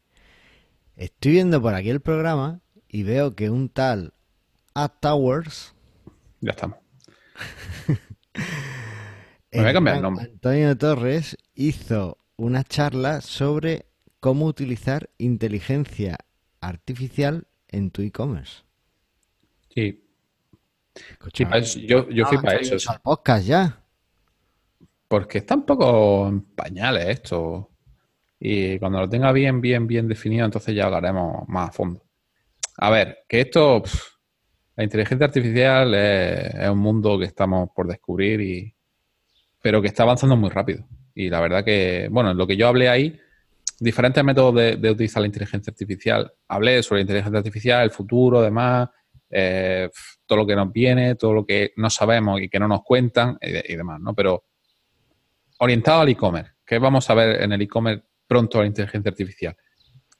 Speaker 1: Estoy viendo por aquí el programa y veo que un tal Ad Towers.
Speaker 2: Ya estamos. me voy a cambiar el nombre.
Speaker 1: Antonio Torres hizo una charla sobre cómo utilizar inteligencia artificial en tu e-commerce.
Speaker 2: Sí. yo, yo fui para eso.
Speaker 1: podcast ya?
Speaker 2: Porque está un poco en pañales esto. Y cuando lo tenga bien, bien, bien definido, entonces ya hablaremos más a fondo. A ver, que esto, la inteligencia artificial es, un mundo que estamos por descubrir, y, pero que está avanzando muy rápido. Y la verdad que, bueno, lo que yo hablé ahí, diferentes métodos de, utilizar la inteligencia artificial. Hablé sobre la inteligencia artificial, el futuro, demás, eh, todo lo que nos viene, todo lo que no sabemos y que no nos cuentan y, demás, ¿no? Pero orientado al e-commerce, ¿qué vamos a ver en el e-commerce pronto la inteligencia artificial?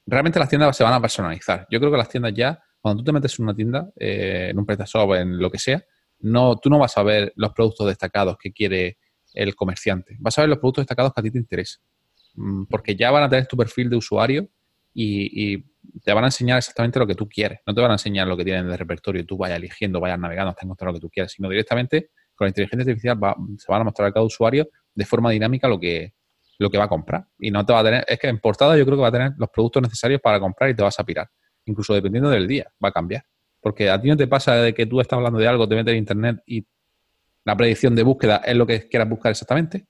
Speaker 2: Realmente las tiendas se van a personalizar. Yo creo que las tiendas ya, cuando tú te metes en una tienda, eh, en un PrestaShop, en lo que sea, no, tú no vas a ver los productos destacados que quiere el comerciante. Vas a ver los productos destacados que a ti te interesan. Mm, porque ya van a tener tu perfil de usuario y, te van a enseñar exactamente lo que tú quieres. No te van a enseñar lo que tienen de repertorio tú vayas eligiendo, vayas navegando hasta encontrar lo que tú quieres, sino directamente con la inteligencia artificial se van a mostrar a cada usuario de forma dinámica lo que, lo que va a comprar. Y no te va a tener, es que en portada yo creo que va a tener los productos necesarios para comprar y te vas a pirar. Incluso dependiendo del día, va a cambiar. Porque a ti no te pasa de que tú estás hablando de algo, te metes en internet y la predicción de búsqueda es lo que quieras buscar exactamente.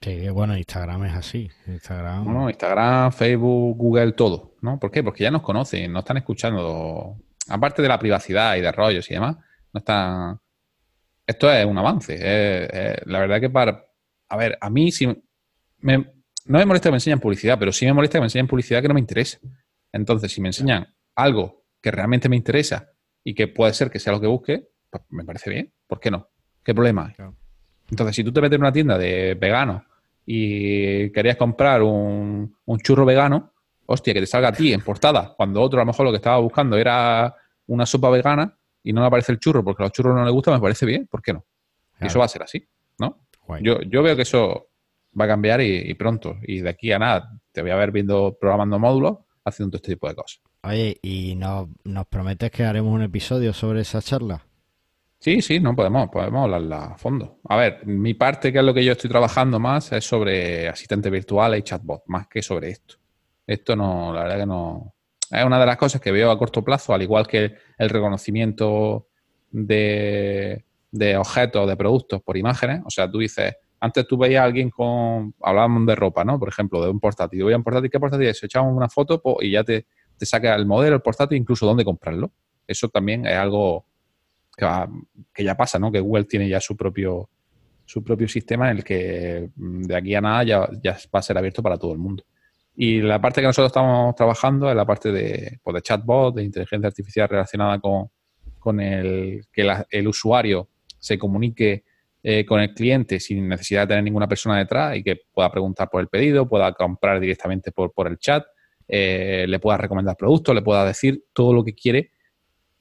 Speaker 1: Sí, bueno, Instagram es así. Instagram.
Speaker 2: Bueno, Instagram, Facebook, Google, todo. ¿no? ¿Por qué? Porque ya nos conocen, nos están escuchando. Aparte de la privacidad y de rollos y demás, no están. Esto es un avance. la verdad que para. A ver, a mí sí. Me, no me molesta que me enseñen publicidad, pero sí me molesta que me enseñen publicidad que no me interesa. Entonces, si me enseñan algo que realmente me interesa y que puede ser que sea lo que busque, pues me parece bien. ¿Por qué no? ¿Qué problema hay? Entonces, si tú te metes en una tienda de veganos y querías comprar un, churro vegano, hostia, que te salga a ti en portada, cuando otro a lo mejor lo que estaba buscando era una sopa vegana y no le aparece el churro porque a los churros no le gusta, me parece bien, ¿por qué no? Eso va a ser así, Yo, yo veo que eso va a cambiar y, pronto. Y de aquí a nada, te voy a ver viendo, programando módulos, haciendo todo este tipo de cosas.
Speaker 1: Oye, ¿y nos, nos prometes que haremos un episodio sobre esa charla?
Speaker 2: Sí, sí, no podemos, podemos hablarla a fondo. A ver, mi parte, que es lo que yo estoy trabajando más, es sobre asistentes virtuales y chatbot, más que sobre esto. Esto no, la verdad que no. Es una de las cosas que veo a corto plazo, al igual que el reconocimiento de, de objetos, de productos por imágenes. O sea, tú dices, antes tú veías a alguien con, hablábamos de ropa, ¿no? Por ejemplo, de un portátil. Yo voy a un portátil, ¿qué portátil es? Echamos una foto y ya te, te saca el modelo, el portátil, incluso dónde comprarlo. Eso también es algo que, ya pasa, ¿no? Que Google tiene ya su propio, su propio sistema en el que mm, de aquí a nada ya, ya va a ser abierto para todo el mundo. Y la parte que nosotros estamos trabajando es la parte de, pues, de chatbot, de inteligencia artificial relacionada con, con el que el usuario se comunique eh, con el cliente sin necesidad de tener ninguna persona detrás y que pueda preguntar por el pedido, pueda comprar directamente por, por el chat, eh, le pueda recomendar productos, le pueda decir todo lo que quiere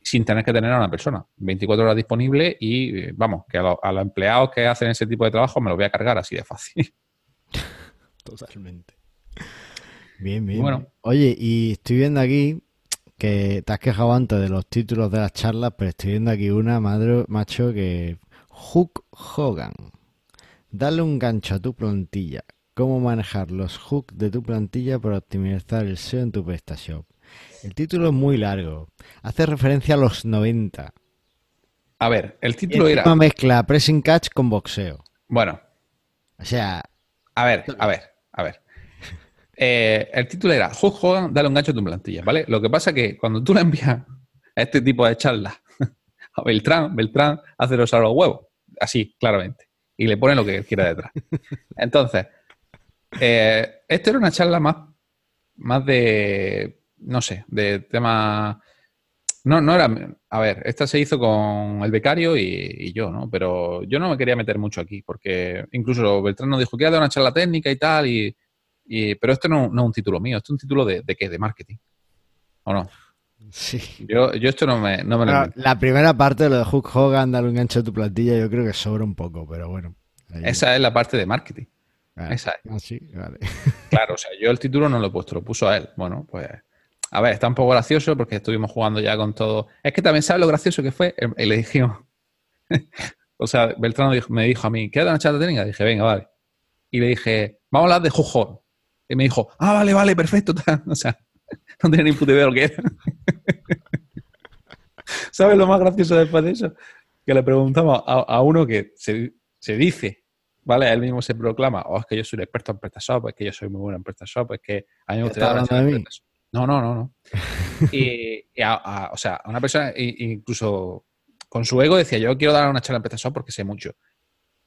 Speaker 2: sin tener que tener a una persona. 24 horas disponible y, vamos, que a, los empleados que hacen ese tipo de trabajo me lo voy a cargar así de fácil.
Speaker 1: Totalmente. Bien, bien. Bueno. Oye, y estoy viendo aquí que te has quejado antes de los títulos de las charlas, pero estoy viendo aquí una, madre, macho, que... Hook Hogan. Dale un gancho a tu plantilla. Cómo manejar los hooks de tu plantilla para optimizar el SEO en tu PrestaShop. El título es muy largo. Hace referencia a los 90.
Speaker 2: A ver, el título era.
Speaker 1: Una mezcla pressing catch con boxeo.
Speaker 2: Bueno.
Speaker 1: O sea.
Speaker 2: A ver, a ver, a ver. Eh, el título era Hulk Hogan, dale un gancho a tu plantilla, ¿vale? Lo que pasa es que cuando tú le envías a este tipo de charlas a Beltrán, Beltrán hace los a los huevos. Así, claramente. Y le pone lo que quiera detrás. Entonces, eh, esto era una charla más, más de no sé, de tema... No, no era... A ver, esta se hizo con el becario y, yo, ¿no? Pero yo no me quería meter mucho aquí, porque incluso Beltrán nos dijo que era de una charla técnica y tal, y, pero esto no, no, es un título mío, esto es un título de, de qué, de marketing. ¿O no?
Speaker 1: Sí.
Speaker 2: Yo, yo esto no me, no me
Speaker 1: lo La primera parte de lo de Hook Hogan, darle un gancho a tu plantilla, yo creo que sobra un poco, pero bueno.
Speaker 2: Esa es la parte de marketing.
Speaker 1: Ah, Esa es. Ah, sí, vale.
Speaker 2: Claro, o sea, yo el título no lo he puesto, lo puso a él. Bueno, pues a ver, está un poco gracioso porque estuvimos jugando ya con todo. Es que también sabes lo gracioso que fue. Y le dijimos. o sea, Beltrán me dijo a mí, ¿queda una chata técnica? Dije, venga, vale. Y le dije, vamos a hablar de Jujor. Y me dijo, ah, vale, vale, perfecto. o sea, no tenía ni puta idea lo que era. ¿Sabes lo más gracioso después de eso? Que le preguntamos a, uno que se, dice, ¿vale? Él mismo se proclama, oh, es que yo soy un experto en PrestaShop, es que yo soy muy bueno en PrestaShop, es que a mí me gustaría no, no, no, no. y, o sea, una persona, incluso con su ego, decía, yo quiero dar una charla en PrestaShop porque sé mucho.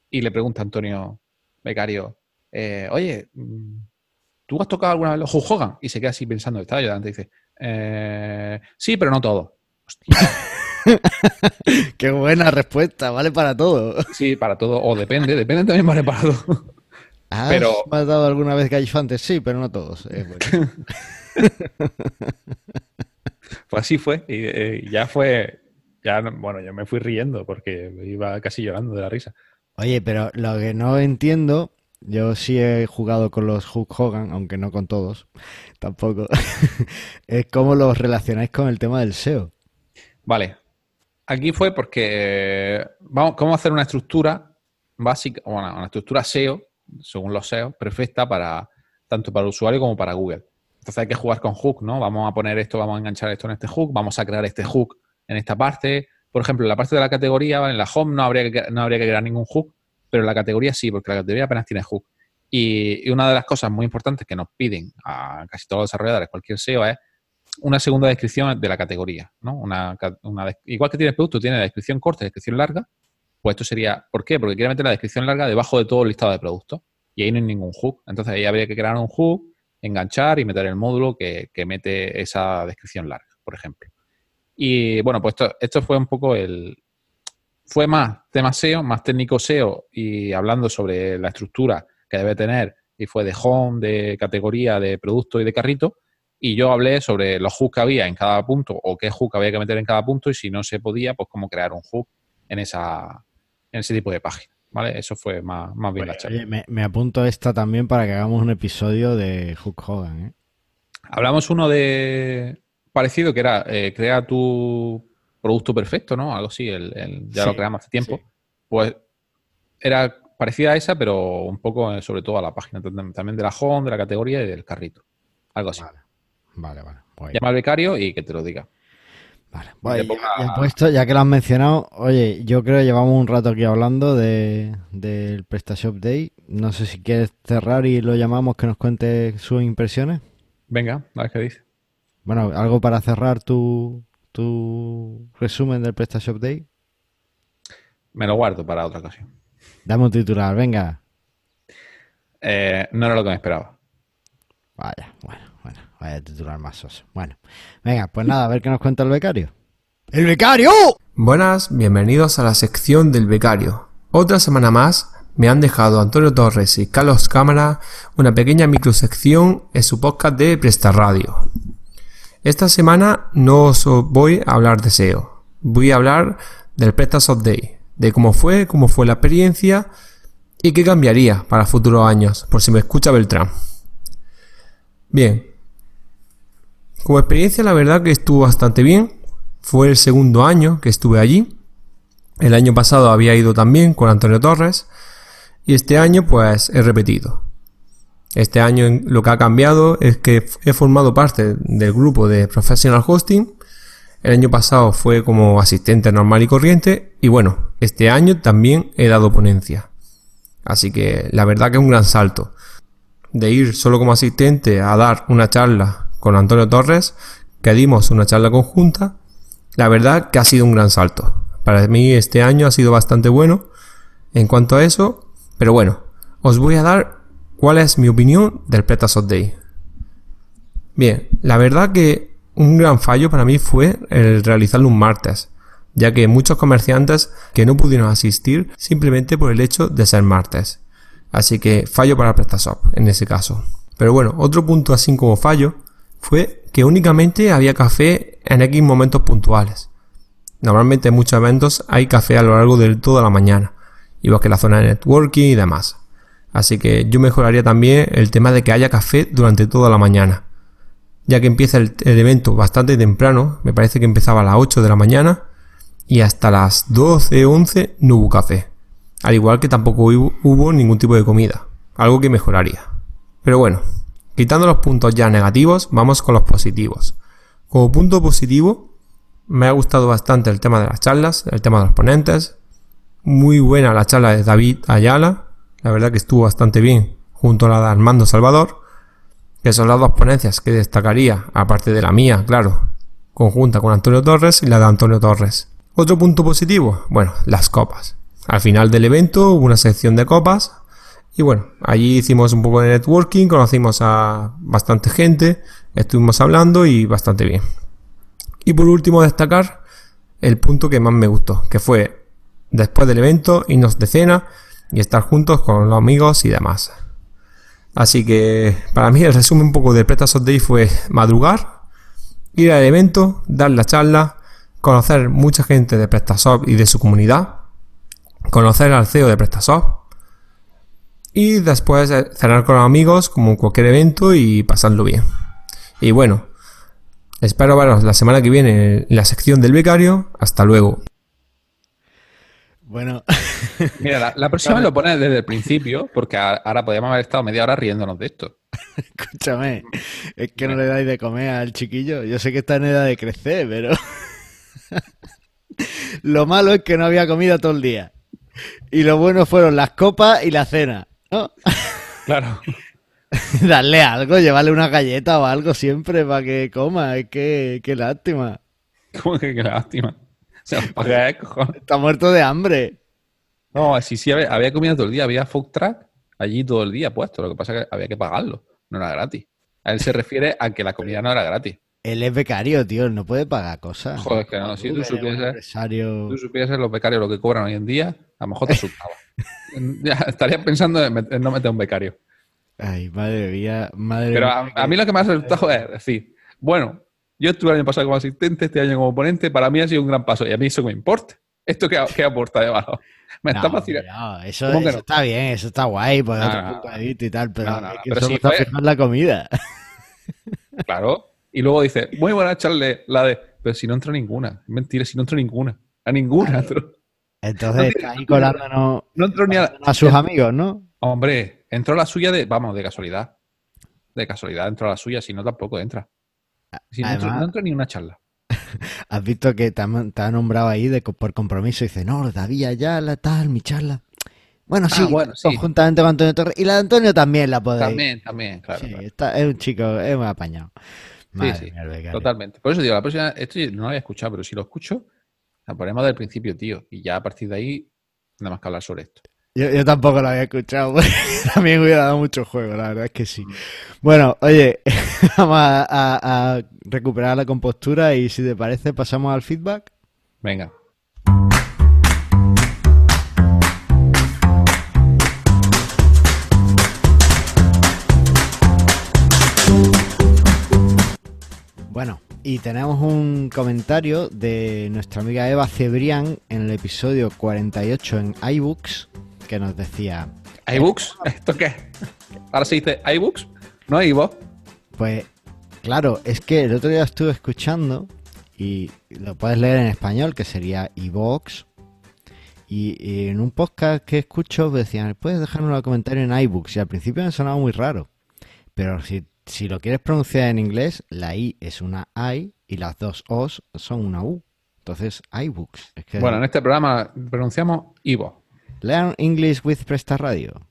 Speaker 2: Y le pregunta a Antonio Becario, eh, oye, mm, ¿tú has tocado alguna vez los Hogan? Y se queda así pensando, está ayudante, y dice, eh, sí, pero no todo. Hostia.
Speaker 1: Qué buena respuesta, vale para todo.
Speaker 2: Sí, para todo, o depende, depende también vale para todo.
Speaker 1: ¿Has pero... dado alguna vez gallifantes? Sí, pero no todos.
Speaker 2: pues así fue. Y, eh, ya fue. ya, bueno, yo me fui riendo porque iba casi llorando de la risa.
Speaker 1: Oye, pero lo que no entiendo, yo sí he jugado con los Hulk Hogan, aunque no con todos, tampoco, cómo los relacionáis con el tema del SEO.
Speaker 2: Vale, aquí fue porque vamos, ¿cómo hacer una estructura básica, bueno, una estructura SEO, según los SEO, perfecta para tanto para el usuario como para Google. Entonces hay que jugar con hook, ¿no? Vamos a poner esto, vamos a enganchar esto en este hook, vamos a crear este hook en esta parte. Por ejemplo, en la parte de la categoría, en la home no habría que, no habría que crear ningún hook, pero la categoría sí, porque la categoría apenas tiene hook. Y, una de las cosas muy importantes que nos piden a casi todos los desarrolladores, cualquier SEO, es una segunda descripción de la categoría, ¿no? Una, igual que tiene el producto, tiene la descripción corta y descripción larga, pues esto sería, ¿por qué? Porque quiere meter la descripción larga debajo de todo el listado de productos y ahí no hay ningún hook. Entonces ahí habría que crear un hook, enganchar y meter el módulo que, mete esa descripción larga, por ejemplo. Y bueno, pues esto, fue un poco el... Fue más tema SEO, más técnico SEO y hablando sobre la estructura que debe tener y fue de home, de categoría, de producto y de carrito. Y yo hablé sobre los hooks que había en cada punto o qué hook había que meter en cada punto y si no se podía, pues cómo crear un hook en, esa, en ese tipo de página. ¿Vale? Eso fue más, más bien la charla.
Speaker 1: me, me, apunto esta también para que hagamos un episodio de Hook Hogan. ¿eh?
Speaker 2: Hablamos uno de parecido que era eh, crea tu producto perfecto, ¿no? Algo así, el, ya lo creamos hace tiempo. Pues era parecida a esa, pero un poco eh, sobre todo a la página también de la home, de la categoría y del carrito. Algo así.
Speaker 1: Vale, vale.
Speaker 2: Llama al becario y que te lo diga.
Speaker 1: Vale, ya, puesto, ya que lo has mencionado, oye, yo creo que llevamos un rato aquí hablando de, del PrestaShop Day. No sé si quieres cerrar y lo llamamos que nos cuente sus impresiones.
Speaker 2: Venga, a ver qué dice.
Speaker 1: Bueno, algo para cerrar tu, tu resumen del PrestaShop Day.
Speaker 2: Me lo guardo para otra ocasión.
Speaker 1: Dame un titular, venga.
Speaker 2: Eh, no era lo que me esperaba.
Speaker 1: Vaya, bueno. Vaya titular más soso. Bueno, venga, pues nada, a ver qué nos cuenta el becario. ¡El becario!
Speaker 3: Buenas, bienvenidos a la sección del becario. Otra semana más me han dejado Antonio Torres y Carlos Cámara una pequeña microsección en su podcast de Presta Radio. Esta semana no os voy a hablar de SEO, voy a hablar del PrestaShop Day, de cómo fue, cómo fue la experiencia y qué cambiaría para futuros años, por si me escucha Beltrán. Bien, como experiencia, la verdad que estuvo bastante bien. Fue el segundo año que estuve allí. El año pasado había ido también con Antonio Torres. Y este año, pues, he repetido. Este año lo que ha cambiado es que he formado parte del grupo de Professional Hosting. El año pasado fue como asistente normal y corriente. Y bueno, este año también he dado ponencia. Así que la verdad que es un gran salto. De ir solo como asistente a dar una charla con Antonio Torres, que dimos una charla conjunta. La verdad que ha sido un gran salto. Para mí este año ha sido bastante bueno en cuanto a eso, pero bueno, os voy a dar cuál es mi opinión del PrestaShop Day. Bien, la verdad que un gran fallo para mí fue el realizarlo un martes, ya que muchos comerciantes que no pudieron asistir simplemente por el hecho de ser martes. Así que fallo para PrestaShop en ese caso. Pero bueno, otro punto así como fallo fue que únicamente había café en X momentos puntuales. Normalmente en muchos eventos hay café a lo largo de toda la mañana, igual que la zona de networking y demás. Así que yo mejoraría también el tema de que haya café durante toda la mañana, ya que empieza el, evento bastante temprano, me parece que empezaba a las 8 de la mañana y hasta las 12 o 11 no hubo café. Al igual que tampoco hubo ningún tipo de comida, algo que mejoraría. Pero bueno, Quitando los puntos ya negativos, vamos con los positivos. Como punto positivo, me ha gustado bastante el tema de las charlas, el tema de los ponentes. Muy buena la charla de David Ayala, la verdad que estuvo bastante bien, junto a la de Armando Salvador, que son las dos ponencias que destacaría, aparte de la mía, claro, conjunta con Antonio Torres y la de Antonio Torres. Otro punto positivo, bueno, las copas. Al final del evento hubo una sección de copas y bueno, allí hicimos un poco de networking, conocimos a bastante gente, estuvimos hablando y bastante bien. Y por último destacar el punto que más me gustó, que fue después del evento irnos de cena y estar juntos con los amigos y demás. Así que para mí el resumen un poco de PrestaShop Day fue madrugar, ir al evento, dar la charla, conocer mucha gente de PrestaShop y de su comunidad, conocer al CEO de PrestaShop y después eh, cenar con amigos como cualquier evento y pasarlo bien. Y bueno, espero veros la semana que viene en la sección del becario. Hasta luego.
Speaker 1: Bueno,
Speaker 2: Mira, la, la próxima lo pones desde el principio, porque a- ahora podríamos haber estado media hora riéndonos de esto.
Speaker 1: escúchame, es que no le dais de comer al chiquillo. Yo sé que está en edad de crecer, pero lo malo es que no había comida todo el día. Y lo bueno fueron las copas y la cena, ¿no?
Speaker 2: Claro.
Speaker 1: Darle algo, llevarle una galleta o algo siempre para que coma. Es que, qué lástima.
Speaker 2: Como que qué lástima. O sea, ¿para qué, cojones?
Speaker 1: Está muerto de hambre.
Speaker 2: No, sí, sí, había, había comida todo el día, había food truck allí todo el día puesto. Lo que pasa es que había que pagarlo, no era gratis. A él se refiere a que la comida no era gratis.
Speaker 1: Él es becario, tío, no puede pagar cosas.
Speaker 2: Joder, que no, si tú
Speaker 1: un
Speaker 2: supieses- tú supieses los becarios lo que cobran hoy en día, a lo mejor te asustaba. ya estarías pensando en, no meter un becario.
Speaker 1: Ay, madre mía, madre
Speaker 2: Pero
Speaker 1: mía.
Speaker 2: a, a mí lo que me ha asustado es decir, bueno, yo estuve el año pasado como asistente, este año como ponente, para mí ha sido un gran paso y a mí eso me importa. ¿Esto qué, qué aporta de valor? Me
Speaker 1: No,
Speaker 2: está vacilando.
Speaker 1: no, eso,
Speaker 2: ¿Cómo que
Speaker 1: eso
Speaker 2: no?
Speaker 1: está bien, eso está guay, por otro punto de vista y tal, pero, es que
Speaker 2: pero
Speaker 1: solo
Speaker 2: si
Speaker 1: está
Speaker 2: fue-
Speaker 1: la comida.
Speaker 2: Claro. Y luego dice, muy buena charle la de, pero si no entra ninguna. Mentira, si no entra ninguna. A ninguna. entró.
Speaker 1: Entonces está ahí colándonos
Speaker 2: No entró ni a,
Speaker 1: a sus amigos, ¿no?
Speaker 2: Hombre, entró la suya de, vamos, de casualidad. De casualidad entró la suya, si no tampoco entra. Si no,
Speaker 1: Además-
Speaker 2: no entró ni una charla.
Speaker 1: Has visto que te ha, te ha nombrado ahí de, por compromiso y dice, no, David Ayala, tal, mi charla. Bueno, sí,
Speaker 2: Ah, bueno, sí.
Speaker 1: conjuntamente con Antonio Torres. Y la de Antonio también la podéis.
Speaker 2: También, también, claro.
Speaker 1: Sí,
Speaker 2: claro.
Speaker 1: está- es un chico, es muy apañado. Madre
Speaker 2: sí,
Speaker 1: mía, becario.
Speaker 2: Totalmente. Por eso digo, la próxima, esto no lo había escuchado, pero si lo escucho, la ponemos del principio, tío. Y ya a partir de ahí, nada más que hablar sobre esto.
Speaker 1: Yo, yo tampoco lo había escuchado. porque También hubiera dado mucho juego, la verdad es que sí. Bueno, oye, vamos a, a- a recuperar la compostura y si te parece pasamos al feedback.
Speaker 2: Venga.
Speaker 1: Bueno, y tenemos un comentario de nuestra amiga Eva Cebrián en el episodio 48 en iBooks que nos decía,
Speaker 2: ¿iBooks? ¿Esto qué? Ahora se dice iBooks, no iVoox.
Speaker 1: pues claro, es que el otro día estuve escuchando y lo puedes leer en español que sería iVoox y, y en un podcast que escucho decían, puedes dejarnos un comentario en iBooks y al principio me sonaba muy raro, pero si, si lo quieres pronunciar en inglés, la I es una I y las dos O's son una U. Entonces, iBooks. Es que
Speaker 2: Bueno, en este programa pronunciamos iVoox.
Speaker 1: Learn English with Presta Radio.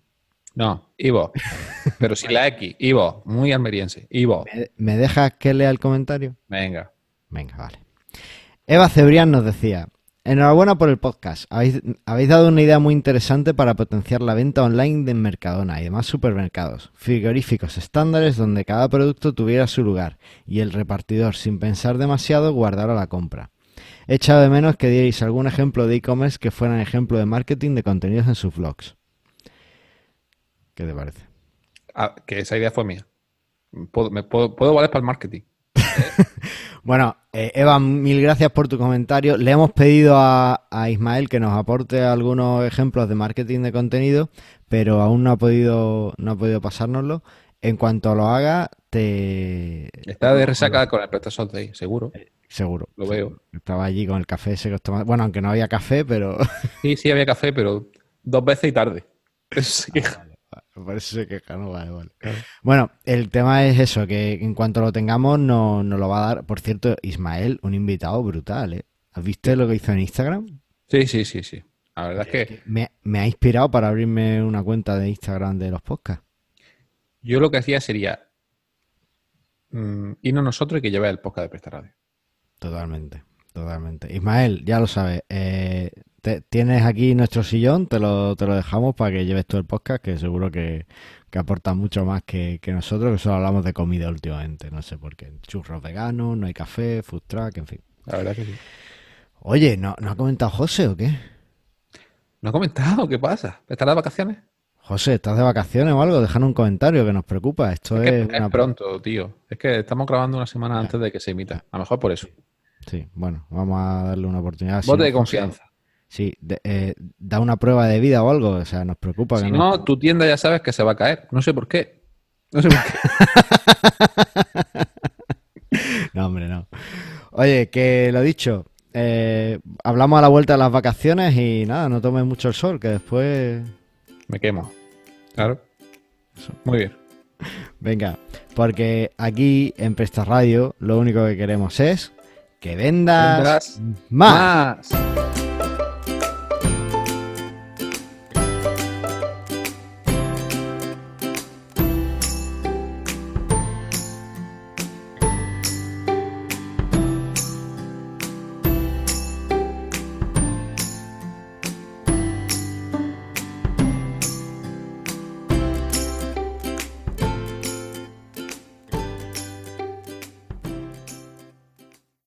Speaker 2: No, iVoox. Pero sin la X, iVoox. Muy almeriense. iVoox.
Speaker 1: ¿Me, me dejas que lea el comentario?
Speaker 2: Venga.
Speaker 1: Venga, vale. Eva Cebrián nos decía, enhorabuena por el podcast. Habéis, habéis dado una idea muy interesante para potenciar la venta online de Mercadona y demás supermercados. Frigoríficos estándares donde cada producto tuviera su lugar y el repartidor, sin pensar demasiado, guardara la compra. He echado de menos que dierais algún ejemplo de e-commerce que fueran ejemplo de marketing de contenidos en sus blogs. ¿Qué te parece?
Speaker 2: Ah, que esa idea fue mía. Puedo, me puedo, puedo valer para el marketing.
Speaker 1: Bueno, eh, Eva, mil gracias por tu comentario. Le hemos pedido a, a Ismael que nos aporte algunos ejemplos de marketing de contenido, pero aún no ha podido, no ha podido pasárnoslo. En cuanto lo haga, te
Speaker 2: Está de resaca con el PrestaShop Day, seguro.
Speaker 1: seguro.
Speaker 2: Lo veo.
Speaker 1: Estaba allí con el café ese que Bueno, aunque no había café, pero
Speaker 2: Sí, sí, había café, pero dos veces y tarde. Eso se queja.
Speaker 1: por eso se queja, no vale, vale. Bueno, el tema es eso, que en cuanto lo tengamos no- nos lo va a dar. Por cierto, Ismael, un invitado brutal, ¿eh? ¿Has visto lo que hizo en Instagram?
Speaker 2: Sí, sí, sí, sí. La verdad es que
Speaker 1: Me, me ha inspirado para abrirme una cuenta de Instagram de los podcasts.
Speaker 2: Yo lo que hacía sería mm, irnos nosotros y que lleve el podcast de Presta Radio.
Speaker 1: Totalmente, totalmente. Ismael, ya lo sabes. eh, te- tienes aquí nuestro sillón, te lo, te lo dejamos para que lleves tú el podcast, que seguro que, que aporta mucho más que, que nosotros, que solo hablamos de comida últimamente. No sé por qué. Churros veganos, no hay café, food truck, en fin.
Speaker 2: La verdad que sí.
Speaker 1: Oye, ¿no, ¿no ha comentado José o qué?
Speaker 2: ¿No ha comentado? ¿Qué pasa? ¿Estás de vacaciones?
Speaker 1: José, ¿estás de vacaciones o algo? Déjanos un comentario que nos preocupa. Esto
Speaker 2: Es
Speaker 1: es,
Speaker 2: que es
Speaker 1: una-
Speaker 2: pronto, tío. Es que estamos grabando una semana antes de que se emita. A lo mejor por eso.
Speaker 1: Sí, bueno, vamos a darle una oportunidad. Si no
Speaker 2: de confianza.
Speaker 1: Sí, de- eh, da una prueba de vida o algo, o sea, nos preocupa
Speaker 2: Si
Speaker 1: que
Speaker 2: no, tu tienda ya sabes que se va a caer. No sé por qué. No sé por qué.
Speaker 1: No, hombre, no. Oye, que lo dicho, eh, hablamos a la vuelta de las vacaciones y nada, no tomes mucho el sol, que después...
Speaker 2: Me quemo. Claro. Muy bien.
Speaker 1: Venga, porque aquí en Presta Radio lo único que queremos es que vendas,
Speaker 2: Vendas
Speaker 1: más.
Speaker 2: Más.